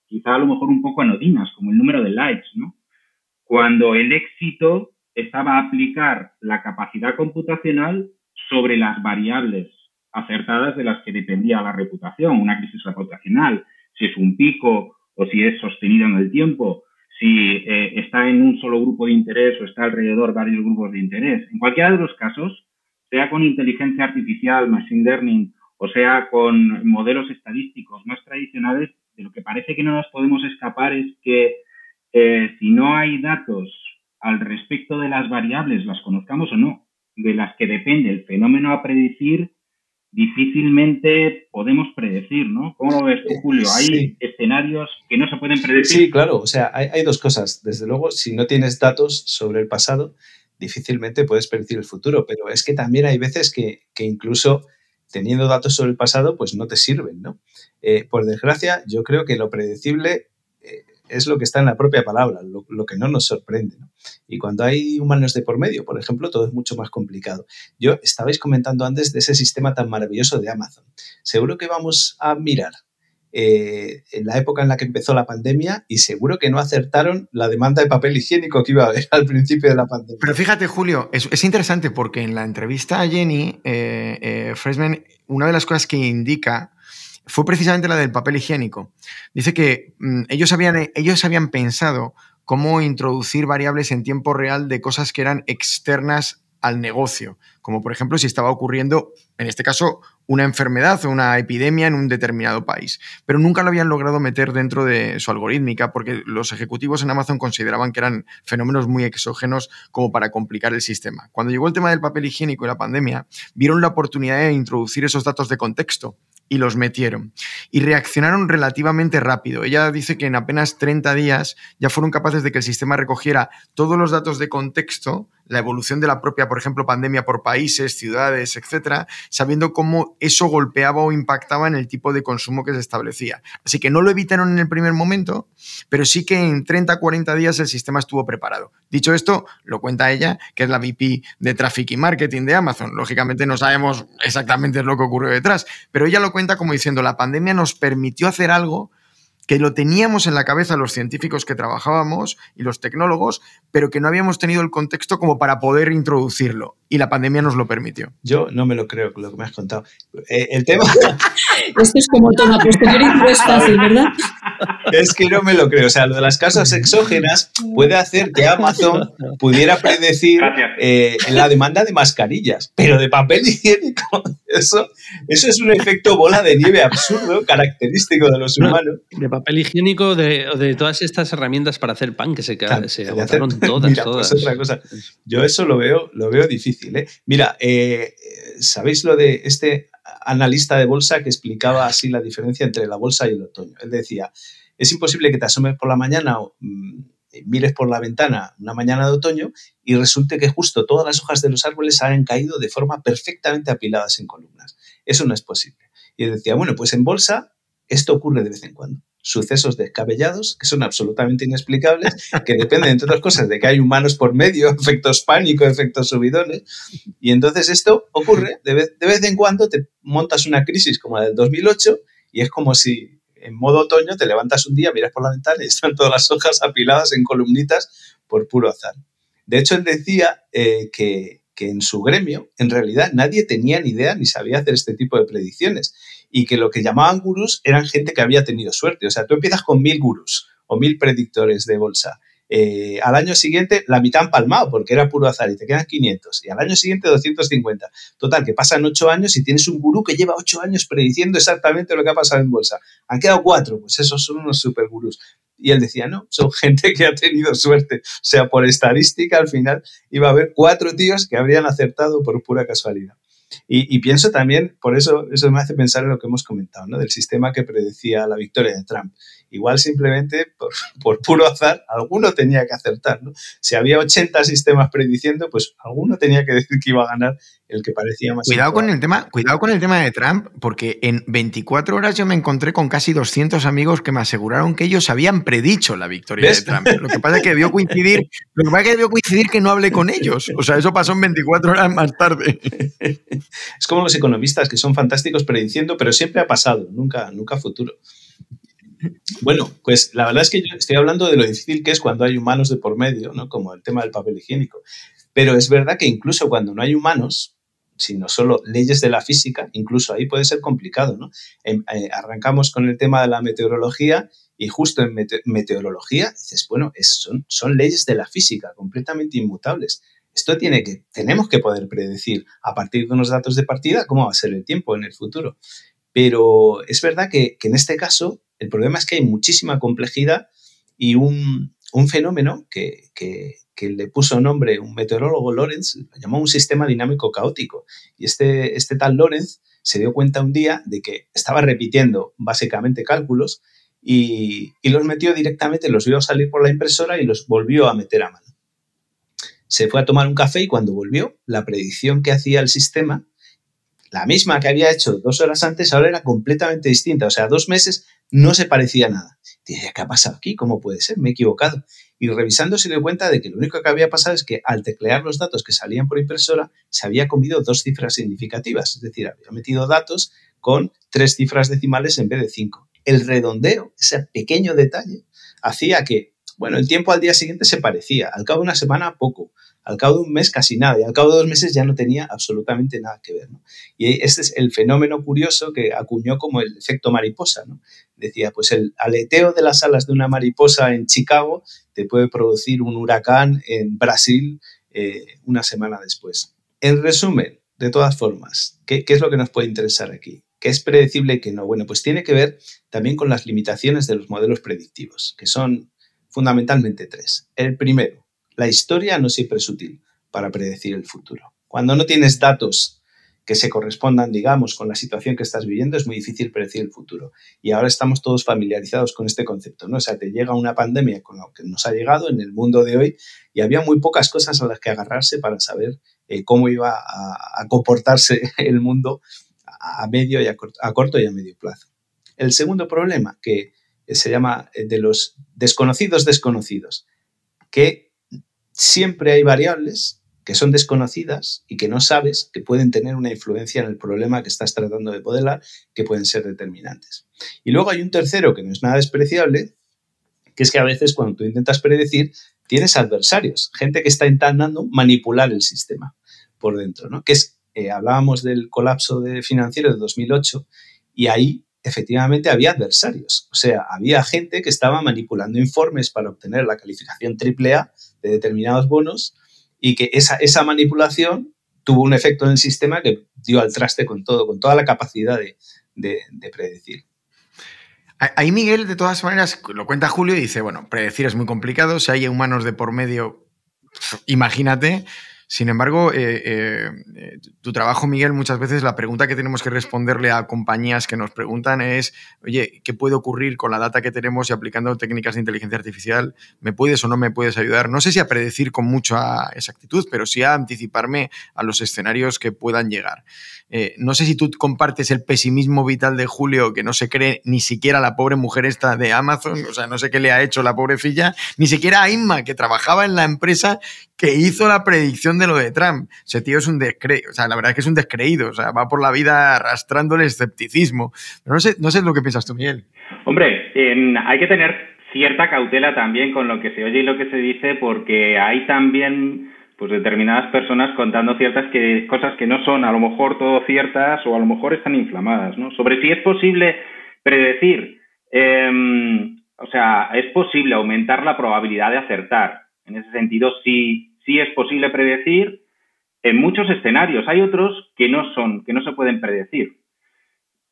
quizá a lo mejor un poco anodinas, como el número de likes, ¿no? Cuando el éxito estaba a aplicar la capacidad computacional sobre las variables acertadas de las que dependía la reputación, una crisis reputacional, si es un pico o si es sostenido en el tiempo, si eh, está en un solo grupo de interés o está alrededor de varios grupos de interés. En cualquiera de los casos, sea con inteligencia artificial, machine learning, o sea con modelos estadísticos más tradicionales, de lo que parece que no nos podemos escapar es que eh, si no hay datos al respecto de las variables, las conozcamos o no, de las que depende el fenómeno a predecir, difícilmente podemos predecir, ¿no? ¿Cómo lo ves tú, Julio? Hay escenarios que no se pueden predecir. Sí, claro, o sea, hay, hay, dos cosas. Desde luego, si no tienes datos sobre el pasado, difícilmente puedes predecir el futuro, pero es que también hay veces que, que incluso teniendo datos sobre el pasado, pues no te sirven, ¿no? Eh, por desgracia, yo creo que lo predecible eh, es lo que está en la propia palabra, lo, lo que no nos sorprende. Y cuando hay humanos de por medio, por ejemplo, todo es mucho más complicado. Yo estabais comentando antes de ese sistema tan maravilloso de Amazon. Seguro que vamos a mirar eh, en la época en la que empezó la pandemia y seguro que no acertaron la demanda de papel higiénico que iba a haber al principio de la pandemia. Pero fíjate, Julio, es, es interesante porque en la entrevista a Jenny, eh, eh, Freshman, una de las cosas que indica fue precisamente la del papel higiénico. Dice que mm, ellos, habían, ellos habían pensado cómo introducir variables en tiempo real de cosas que eran externas al negocio, como por ejemplo si estaba ocurriendo, en este caso, una enfermedad o una epidemia en un determinado país. Pero nunca lo habían logrado meter dentro de su algorítmica porque los ejecutivos en Amazon consideraban que eran fenómenos muy exógenos como para complicar el sistema. Cuando llegó el tema del papel higiénico y la pandemia, vieron la oportunidad de introducir esos datos de contexto y los metieron. Y reaccionaron relativamente rápido. Ella dice que en apenas 30 días ya fueron capaces de que el sistema recogiera todos los datos de contexto, la evolución de la propia, por ejemplo, pandemia por países, ciudades, etcétera, sabiendo cómo eso golpeaba o impactaba en el tipo de consumo que se establecía. Así que no lo evitaron en el primer momento, pero sí que en 30, 40 días el sistema estuvo preparado. Dicho esto, lo cuenta ella, que es la VP de Traffic y Marketing de Amazon. Lógicamente no sabemos exactamente lo que ocurrió detrás, pero ella lo cuenta como diciendo, la pandemia nos permitió hacer algo que lo teníamos en la cabeza los científicos que trabajábamos y los tecnólogos, pero que no habíamos tenido el contexto como para poder introducirlo. Y la pandemia nos lo permitió. Yo no me lo creo lo que me has contado. Eh, el tema... Esto es como toma posterior y no es fácil, ¿verdad? Es que no me lo creo. O sea, lo de las causas exógenas puede hacer que Amazon pudiera predecir eh, la demanda de mascarillas, pero de papel higiénico, eso, eso es un efecto bola de nieve absurdo, característico de los humanos. De papel higiénico, de, de todas estas herramientas para hacer pan que se, se agotaron hacer, todas. Mira, todas. Pues otra cosa. Yo eso lo veo, lo veo difícil. ¿eh? Mira, eh, ¿sabéis lo de este analista de bolsa que explicaba así la diferencia entre la bolsa y el otoño? Él decía, es imposible que te asomes por la mañana o mmm, mires por la ventana una mañana de otoño y resulte que justo todas las hojas de los árboles hayan caído de forma perfectamente apiladas en columnas. Eso no es posible. Y él decía, bueno, pues en bolsa esto ocurre de vez en cuando sucesos descabellados que son absolutamente inexplicables, que dependen, entre otras cosas, de que hay humanos por medio, efectos pánicos, efectos subidones. Y entonces esto ocurre, de vez, de vez en cuando te montas una crisis como la del 2008 y es como si en modo otoño te levantas un día, miras por la ventana y están todas las hojas apiladas en columnitas por puro azar. De hecho, él decía eh, que, que en su gremio, en realidad, nadie tenía ni idea ni sabía hacer este tipo de predicciones y que lo que llamaban gurús eran gente que había tenido suerte. O sea, tú empiezas con mil gurús o mil predictores de bolsa. Eh, al año siguiente la mitad han palmado porque era puro azar y te quedan 500 y al año siguiente 250. Total, que pasan 8 años y tienes un gurú que lleva 8 años prediciendo exactamente lo que ha pasado en bolsa. Han quedado 4, pues esos son unos super gurús. Y él decía, no, son gente que ha tenido suerte. O sea, por estadística al final iba a haber 4 tíos que habrían acertado por pura casualidad. Y, y, pienso también, por eso eso me hace pensar en lo que hemos comentado, ¿no? del sistema que predecía la victoria de Trump. Igual simplemente por, por puro azar, alguno tenía que acertar. ¿no? Si había 80 sistemas prediciendo, pues alguno tenía que decir que iba a ganar el que parecía más cuidado con el tema Cuidado con el tema de Trump, porque en 24 horas yo me encontré con casi 200 amigos que me aseguraron que ellos habían predicho la victoria ¿Ves? de Trump. Lo que pasa es que debió coincidir, lo que pasa es que debió coincidir que no hablé con ellos. O sea, eso pasó en 24 horas más tarde. Es como los economistas que son fantásticos prediciendo, pero siempre ha pasado, nunca, nunca futuro. Bueno, pues la verdad es que yo estoy hablando de lo difícil que es cuando hay humanos de por medio, ¿no? como el tema del papel higiénico. Pero es verdad que incluso cuando no hay humanos, sino solo leyes de la física, incluso ahí puede ser complicado. ¿no? Em, eh, arrancamos con el tema de la meteorología y justo en meteorología dices, bueno, son, son leyes de la física completamente inmutables. Esto tiene que, tenemos que poder predecir a partir de unos datos de partida cómo va a ser el tiempo en el futuro. Pero es verdad que, en este caso el problema es que hay muchísima complejidad y un, fenómeno que, le puso nombre un meteorólogo Lorenz, lo llamó un sistema dinámico caótico. Y este, este tal Lorenz se dio cuenta un día de que estaba repitiendo básicamente cálculos y, y, los metió directamente, los vio salir por la impresora y los volvió a meter a mano. Se fue a tomar un café y cuando volvió, la predicción que hacía el sistema la misma que había hecho dos horas antes, ahora era completamente distinta. O sea, dos meses no se parecía nada. Dice, ¿qué ha pasado aquí? ¿Cómo puede ser? Me he equivocado. Y revisando se dio cuenta de que lo único que había pasado es que al teclear los datos que salían por impresora, se había comido dos cifras significativas. Es decir, había metido datos con tres cifras decimales en vez de cinco. El redondeo, ese pequeño detalle, hacía que, bueno, el tiempo al día siguiente se parecía. Al cabo de una semana, poco al cabo de un mes casi nada y al cabo de dos meses ya no tenía absolutamente nada que ver. Y este es el fenómeno curioso que acuñó como el efecto mariposa. ¿no? Decía, pues el aleteo de las alas de una mariposa en Chicago te puede producir un huracán en Brasil eh, una semana después. En resumen, de todas formas, ¿qué, ¿qué es lo que nos puede interesar aquí? ¿Qué es predecible y qué no? Bueno, pues tiene que ver también con las limitaciones de los modelos predictivos, que son fundamentalmente tres. El primero, la historia no siempre es útil para predecir el futuro. Cuando no tienes datos que se correspondan, digamos, con la situación que estás viviendo, es muy difícil predecir el futuro. Y ahora estamos todos familiarizados con este concepto, ¿no? O sea, te llega una pandemia con lo que nos ha llegado en el mundo de hoy y había muy pocas cosas a las que agarrarse para saber eh, cómo iba a, comportarse el mundo a medio y a corto, y a medio plazo. El segundo problema, que se llama eh, de los desconocidos desconocidos, que siempre hay variables que son desconocidas y que no sabes que pueden tener una influencia en el problema que estás tratando de modelar, que pueden ser determinantes. Y luego hay un tercero que no es nada despreciable, que es que a veces cuando tú intentas predecir, tienes adversarios, gente que está intentando manipular el sistema por dentro, ¿no? Que es, eh, hablábamos del colapso de financiero de 2008 y ahí efectivamente había adversarios. O sea, había gente que estaba manipulando informes para obtener la calificación AAA de determinados bonos y que esa, esa manipulación tuvo un efecto en el sistema que dio al traste con todo, con toda la capacidad de, de predecir. Ahí Miguel, de todas maneras, lo cuenta Julio y dice, bueno, predecir es muy complicado, si hay humanos de por medio, imagínate, sin embargo, eh, eh, eh, tu trabajo, Miguel, muchas veces la pregunta que tenemos que responderle a compañías que nos preguntan es, oye, ¿qué puede ocurrir con la data que tenemos y aplicando técnicas de inteligencia artificial? ¿Me puedes o no me puedes ayudar? No sé si a predecir con mucha exactitud, pero sí a anticiparme a los escenarios que puedan llegar. no sé si tú compartes el pesimismo vital de Julio, que no se cree ni siquiera la pobre mujer esta de Amazon, o sea, no sé qué le ha hecho la pobrecilla, ni siquiera a Inma, que trabajaba en la empresa que hizo la predicción de lo de Trump. Ese tío es un descreído, o sea, la verdad es que es un descreído, o sea, va por la vida arrastrando el escepticismo. Pero no sé, no sé lo que piensas tú, Miguel. Hombre, hay que tener cierta cautela también con lo que se oye y lo que se dice, porque hay también pues determinadas personas contando ciertas que, cosas que no son a lo mejor todo ciertas o a lo mejor están inflamadas, ¿no? Sobre si es posible predecir, em, o sea, es posible aumentar la probabilidad de acertar. En ese sentido, sí, sí es posible predecir en muchos escenarios. Hay otros que no son, que no se pueden predecir.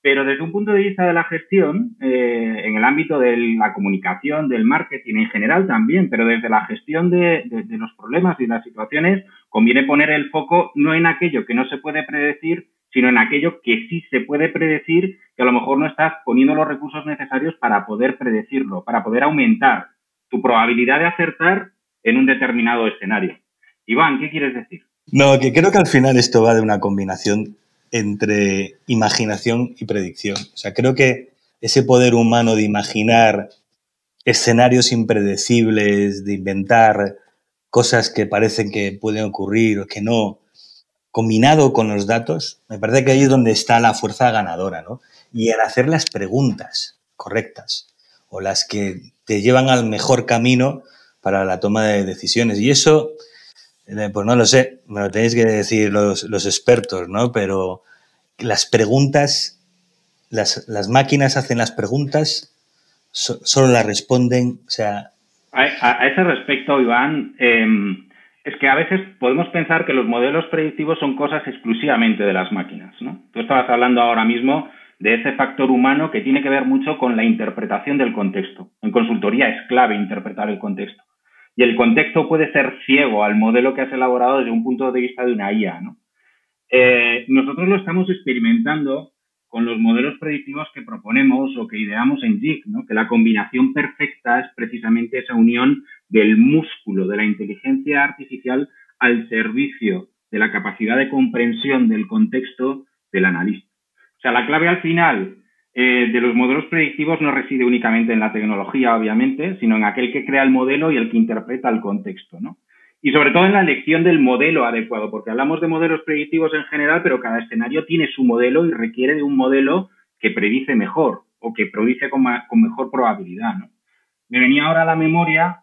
Pero desde un punto de vista de la gestión, eh, en el ámbito de la comunicación, del marketing en general también, pero desde la gestión de, los problemas y las situaciones, conviene poner el foco no en aquello que no se puede predecir, sino en aquello que sí se puede predecir, que a lo mejor no estás poniendo los recursos necesarios para poder predecirlo, para poder aumentar tu probabilidad de acertar en un determinado escenario. Iván, ¿qué quieres decir? No, que creo que al final esto va de una combinación entre imaginación y predicción. O sea, creo que ese poder humano de imaginar escenarios impredecibles, de inventar cosas que parecen que pueden ocurrir o que no, combinado con los datos, me parece que ahí es donde está la fuerza ganadora, ¿no? Y en hacer las preguntas correctas o las que te llevan al mejor camino para la toma de decisiones. Y eso Pues no lo sé, me lo tenéis que decir los, expertos, ¿no? Pero las preguntas, las, máquinas hacen las preguntas, so- solo las responden, o sea, A, ese respecto, Iván, eh, es que a veces podemos pensar que los modelos predictivos son cosas exclusivamente de las máquinas. ¿no? Tú estabas hablando ahora mismo de ese factor humano que tiene que ver mucho con la interpretación del contexto. En consultoría es clave interpretar el contexto. Y el contexto puede ser ciego al modelo que has elaborado desde un punto de vista de una IA. ¿no? Eh, nosotros lo estamos experimentando con los modelos predictivos que proponemos o que ideamos en JIC, ¿no? que la combinación perfecta es precisamente esa unión del músculo de la inteligencia artificial al servicio de la capacidad de comprensión del contexto del analista. O sea, la clave al final eh, de los modelos predictivos no reside únicamente en la tecnología, obviamente, sino en aquel que crea el modelo y el que interpreta el contexto, ¿no? Y sobre todo en la elección del modelo adecuado, porque hablamos de modelos predictivos en general, pero cada escenario tiene su modelo y requiere de un modelo que predice mejor o que predice con, con mejor probabilidad. ¿no? Me venía ahora a la memoria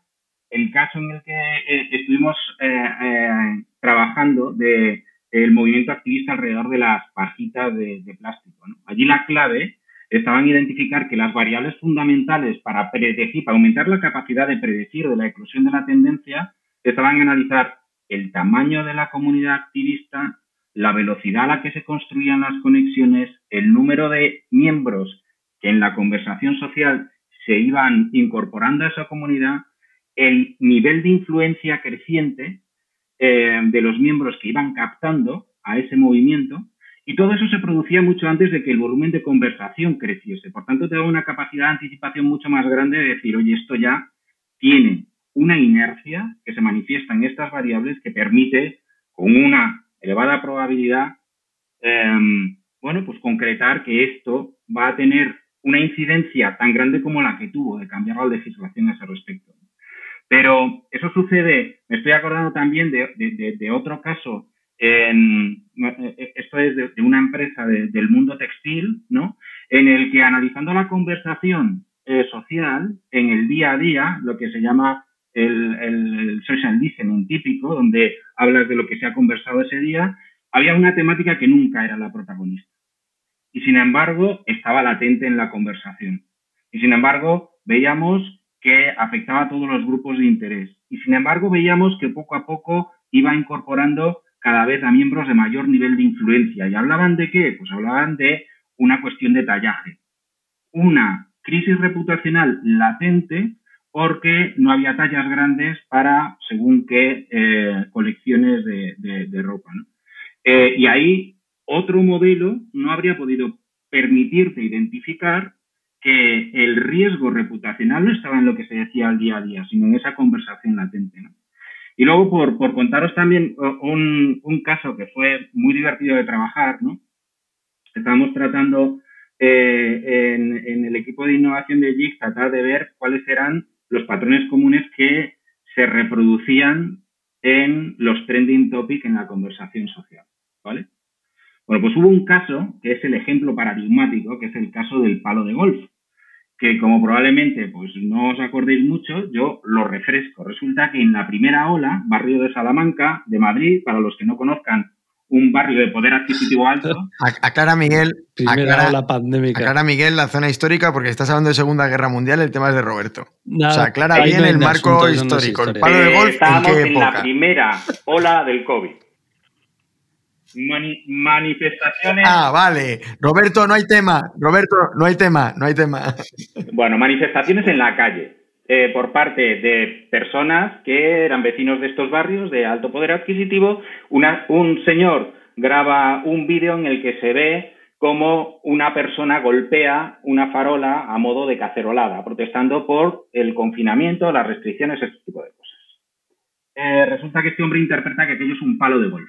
el caso en el que eh, estuvimos eh, eh, trabajando de el movimiento activista alrededor de las pajitas de, de plástico. ¿no? Allí la clave estaba en identificar que las variables fundamentales para predecir, para aumentar la capacidad de predecir de la eclosión de la tendencia, estaban analizar el tamaño de la comunidad activista, la velocidad a la que se construían las conexiones, el número de miembros que en la conversación social se iban incorporando a esa comunidad, el nivel de influencia creciente eh, de los miembros que iban captando a ese movimiento, y todo eso se producía mucho antes de que el volumen de conversación creciese. Por tanto, te una capacidad de anticipación mucho más grande de decir, oye, esto ya tiene una inercia que se manifiesta en estas variables que permite, con una elevada probabilidad, eh, bueno, pues concretar que esto va a tener una incidencia tan grande como la que tuvo de cambiar la legislación a ese respecto. Pero eso sucede, me estoy acordando también de otro caso, en, esto es de, una empresa de, del mundo textil, ¿no? En el que analizando la conversación eh, social en el día a día, lo que se llama el, el, social listening típico, donde hablas de lo que se ha conversado ese día, había una temática que nunca era la protagonista. Y sin embargo, estaba latente en la conversación. Y sin embargo, veíamos que afectaba a todos los grupos de interés. Y sin embargo, veíamos que poco a poco iba incorporando cada vez a miembros de mayor nivel de influencia. ¿Y hablaban de qué? Pues hablaban de una cuestión de tallaje. Una crisis reputacional latente porque no había tallas grandes para según qué eh, colecciones de, de, ropa. Eh, y ahí otro modelo no habría podido permitirte identificar que el riesgo reputacional no estaba en lo que se decía al día a día, sino en esa conversación latente. ¿no? Y luego, por, por contaros también un, un, caso que fue muy divertido de trabajar, ¿no? Estábamos tratando eh, en, en, el equipo de innovación de JIC tratar de ver cuáles eran los patrones comunes que se reproducían en los trending topics en la conversación social, ¿vale? Bueno, pues hubo un caso que es el ejemplo paradigmático, que es el caso del palo de golf, que como probablemente pues no os acordéis mucho, yo lo refresco. Resulta que en la primera ola, barrio de Salamanca, de Madrid, para los que no conozcan, un barrio de poder adquisitivo alto. Aclara Miguel, primera aclara, ola pandémica. aclara Miguel la zona histórica porque estás hablando de Segunda Guerra Mundial, el tema es de Roberto. Nada, o sea, aclara bien no el marco asunto, no histórico. el historia. palo de Eh, golf, ¿en estábamos en época? la primera ola del COVID. Mani- manifestaciones. Ah, vale. Roberto, no hay tema. Roberto, no hay tema, no hay tema. Bueno, manifestaciones en la calle eh, por parte de personas que eran vecinos de estos barrios de alto poder adquisitivo. Una- un señor graba un vídeo en el que se ve cómo una persona golpea una farola a modo de cacerolada, protestando por el confinamiento, las restricciones, este tipo de cosas. Eh, resulta que este hombre interpreta que aquello es un palo de golf.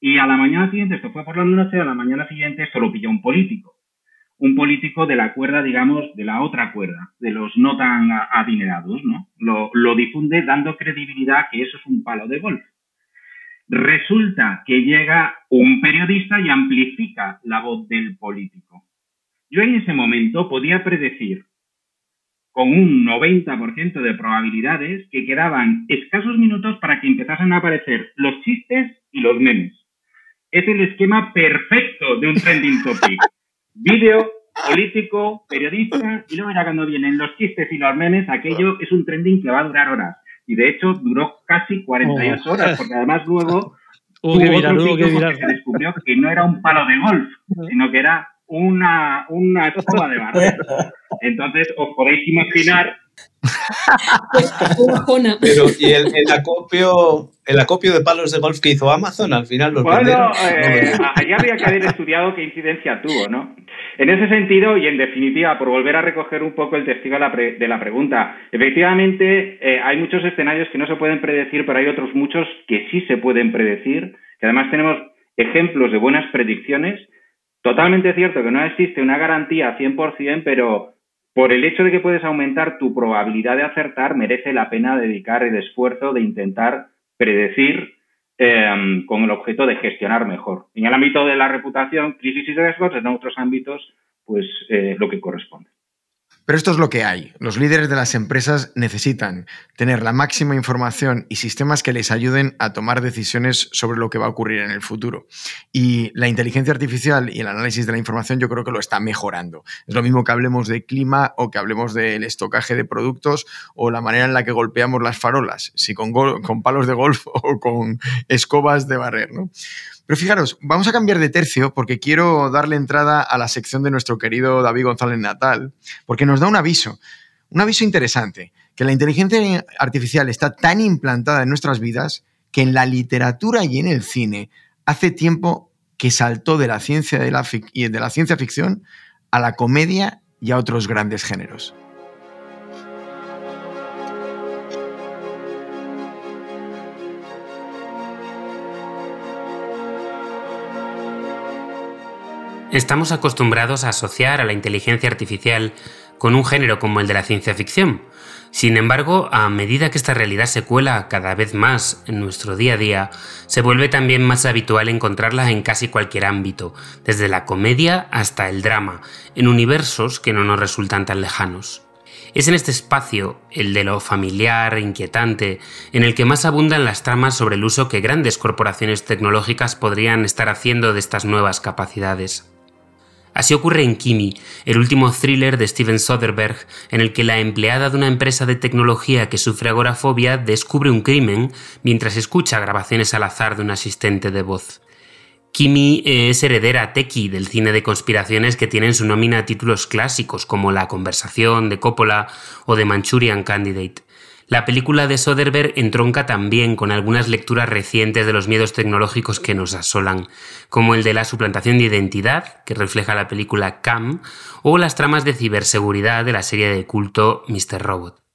Y a la mañana siguiente, esto fue por la noche, a la mañana siguiente esto lo pilló un político. Un político de la cuerda, digamos, de la otra cuerda, de los no tan adinerados, ¿no? Lo difunde dando credibilidad que eso es un palo de golf. Resulta que llega un periodista y amplifica la voz del político. Yo en ese momento podía predecir con un 90% de probabilidades que quedaban escasos minutos para que empezasen a aparecer los chistes y los memes. Es el esquema perfecto de un trending topic. Vídeo, político, periodista, y luego ya cuando vienen los chistes y los memes, aquello es un trending que va a durar horas. Y de hecho duró casi 48 horas, porque además luego Hubo que virar, que virar. se descubrió que no era un palo de golf, sino que era una, una escoba de barrer. Entonces, os podéis imaginar Pero, ¿y el, el acopio, el acopio de palos de golf que hizo Amazon? Al final los Bueno, eh, allá habría que haber estudiado qué incidencia tuvo, ¿no? En ese sentido, y en definitiva, por volver a recoger un poco el testigo de la, pre- de la pregunta, efectivamente eh, hay muchos escenarios que no se pueden predecir, pero hay otros muchos que sí se pueden predecir, que además tenemos ejemplos de buenas predicciones. Totalmente cierto que no existe una garantía 100%, pero por el hecho de que puedes aumentar tu probabilidad de acertar, merece la pena dedicar el esfuerzo de intentar predecir eh, con el objeto de gestionar mejor. En el ámbito de la reputación, crisis y riesgos, en otros ámbitos, pues eh, lo que corresponde. Pero esto es lo que hay. Los líderes de las empresas necesitan tener la máxima información y sistemas que les ayuden a tomar decisiones sobre lo que va a ocurrir en el futuro. Y la inteligencia artificial y el análisis de la información yo creo que lo está mejorando. Es lo mismo que hablemos de clima o que hablemos del estocaje de productos o la manera en la que golpeamos las farolas, si con, palos de golf o con escobas de barrer. ¿no? Pero fijaros, vamos a cambiar de tercio porque quiero darle entrada a la sección de nuestro querido David González Natal, porque nos da un aviso, un aviso interesante, que la inteligencia artificial está tan implantada en nuestras vidas que en la literatura y en el cine hace tiempo que saltó de la ciencia, de la, de la ciencia ficción a la comedia y a otros grandes géneros. Estamos acostumbrados a asociar a la inteligencia artificial con un género como el de la ciencia ficción. Sin embargo, a medida que esta realidad se cuela cada vez más en nuestro día a día, se vuelve también más habitual encontrarla en casi cualquier ámbito, desde la comedia hasta el drama, en universos que no nos resultan tan lejanos. Es en este espacio, el de lo familiar e inquietante, en el que más abundan las tramas sobre el uso que grandes corporaciones tecnológicas podrían estar haciendo de estas nuevas capacidades. Así ocurre en Kimi, el último thriller de Steven Soderbergh, en el que la empleada de una empresa de tecnología que sufre agorafobia descubre un crimen mientras escucha grabaciones al azar de un asistente de voz. Kimi es heredera tequi del cine de conspiraciones que tiene en su nómina títulos clásicos como La conversación de Coppola o The Manchurian Candidate. La película de Soderbergh entronca también con algunas lecturas recientes de los miedos tecnológicos que nos asolan, como el de la suplantación de identidad, que refleja la película Cam, o las tramas de ciberseguridad de la serie de culto Mr. Robot.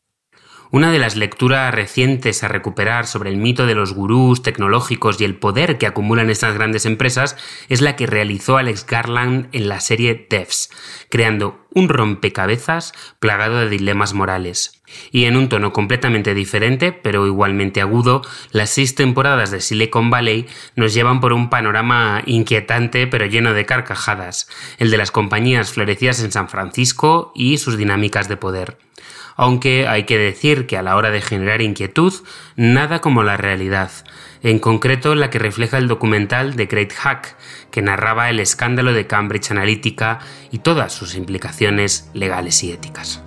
Una de las lecturas recientes a recuperar sobre el mito de los gurús tecnológicos y el poder que acumulan estas grandes empresas es la que realizó Alex Garland en la serie Devs, creando un rompecabezas plagado de dilemas morales. Y en un tono completamente diferente, pero igualmente agudo, las seis temporadas de Silicon Valley nos llevan por un panorama inquietante pero lleno de carcajadas, el de las compañías florecidas en San Francisco y sus dinámicas de poder aunque hay que decir que a la hora de generar inquietud, nada como la realidad, en concreto la que refleja el documental The Great Hack, que narraba el escándalo de Cambridge Analytica y todas sus implicaciones legales y éticas.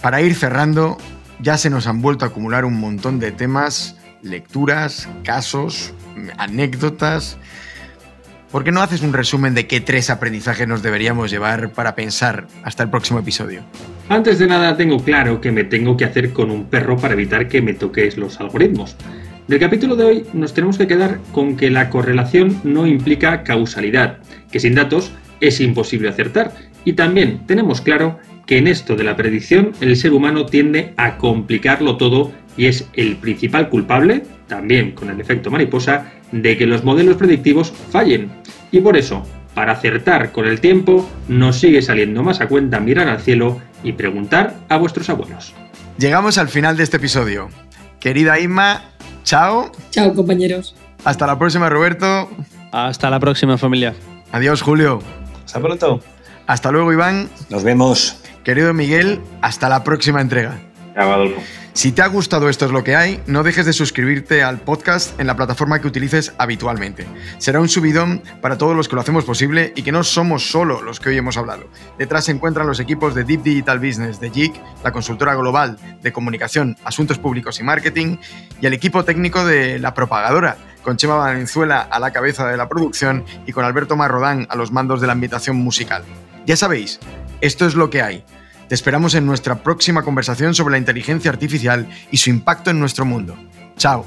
Para ir cerrando, ya se nos han vuelto a acumular un montón de temas, lecturas, casos, anécdotas. ¿Por qué no haces un resumen de qué tres aprendizajes nos deberíamos llevar para pensar hasta el próximo episodio? Antes de nada, tengo claro que me tengo que hacer con un perro para evitar que me toquéis los algoritmos. Del capítulo de hoy nos tenemos que quedar con que la correlación no implica causalidad, que sin datos es imposible acertar. Y también tenemos claro que en esto de la predicción el ser humano tiende a complicarlo todo y es el principal culpable, también con el efecto mariposa, de que los modelos predictivos fallen. Y por eso, para acertar con el tiempo, nos sigue saliendo más a cuenta mirar al cielo y preguntar a vuestros abuelos. Llegamos al final de este episodio. Querida Inma, chao. Chao, compañeros. Hasta la próxima, Roberto. Hasta la próxima, familia. Adiós, Julio. Hasta pronto. Hasta luego, Iván. Nos vemos. Querido Miguel, hasta la próxima entrega. Chao, Adolfo. Si te ha gustado Esto es lo que hay, no dejes de suscribirte al podcast en la plataforma que utilices habitualmente. Será un subidón para todos los que lo hacemos posible y que no somos solo los que hoy hemos hablado. Detrás se encuentran los equipos de Deep Digital Business de JIC, la consultora global de comunicación, asuntos públicos y marketing, y el equipo técnico de La Propagadora, con Chema Valenzuela a la cabeza de la producción y con Alberto Marrodán a los mandos de la ambientación musical. Ya sabéis, esto es lo que hay. Te esperamos en nuestra próxima conversación sobre la inteligencia artificial y su impacto en nuestro mundo. Chao.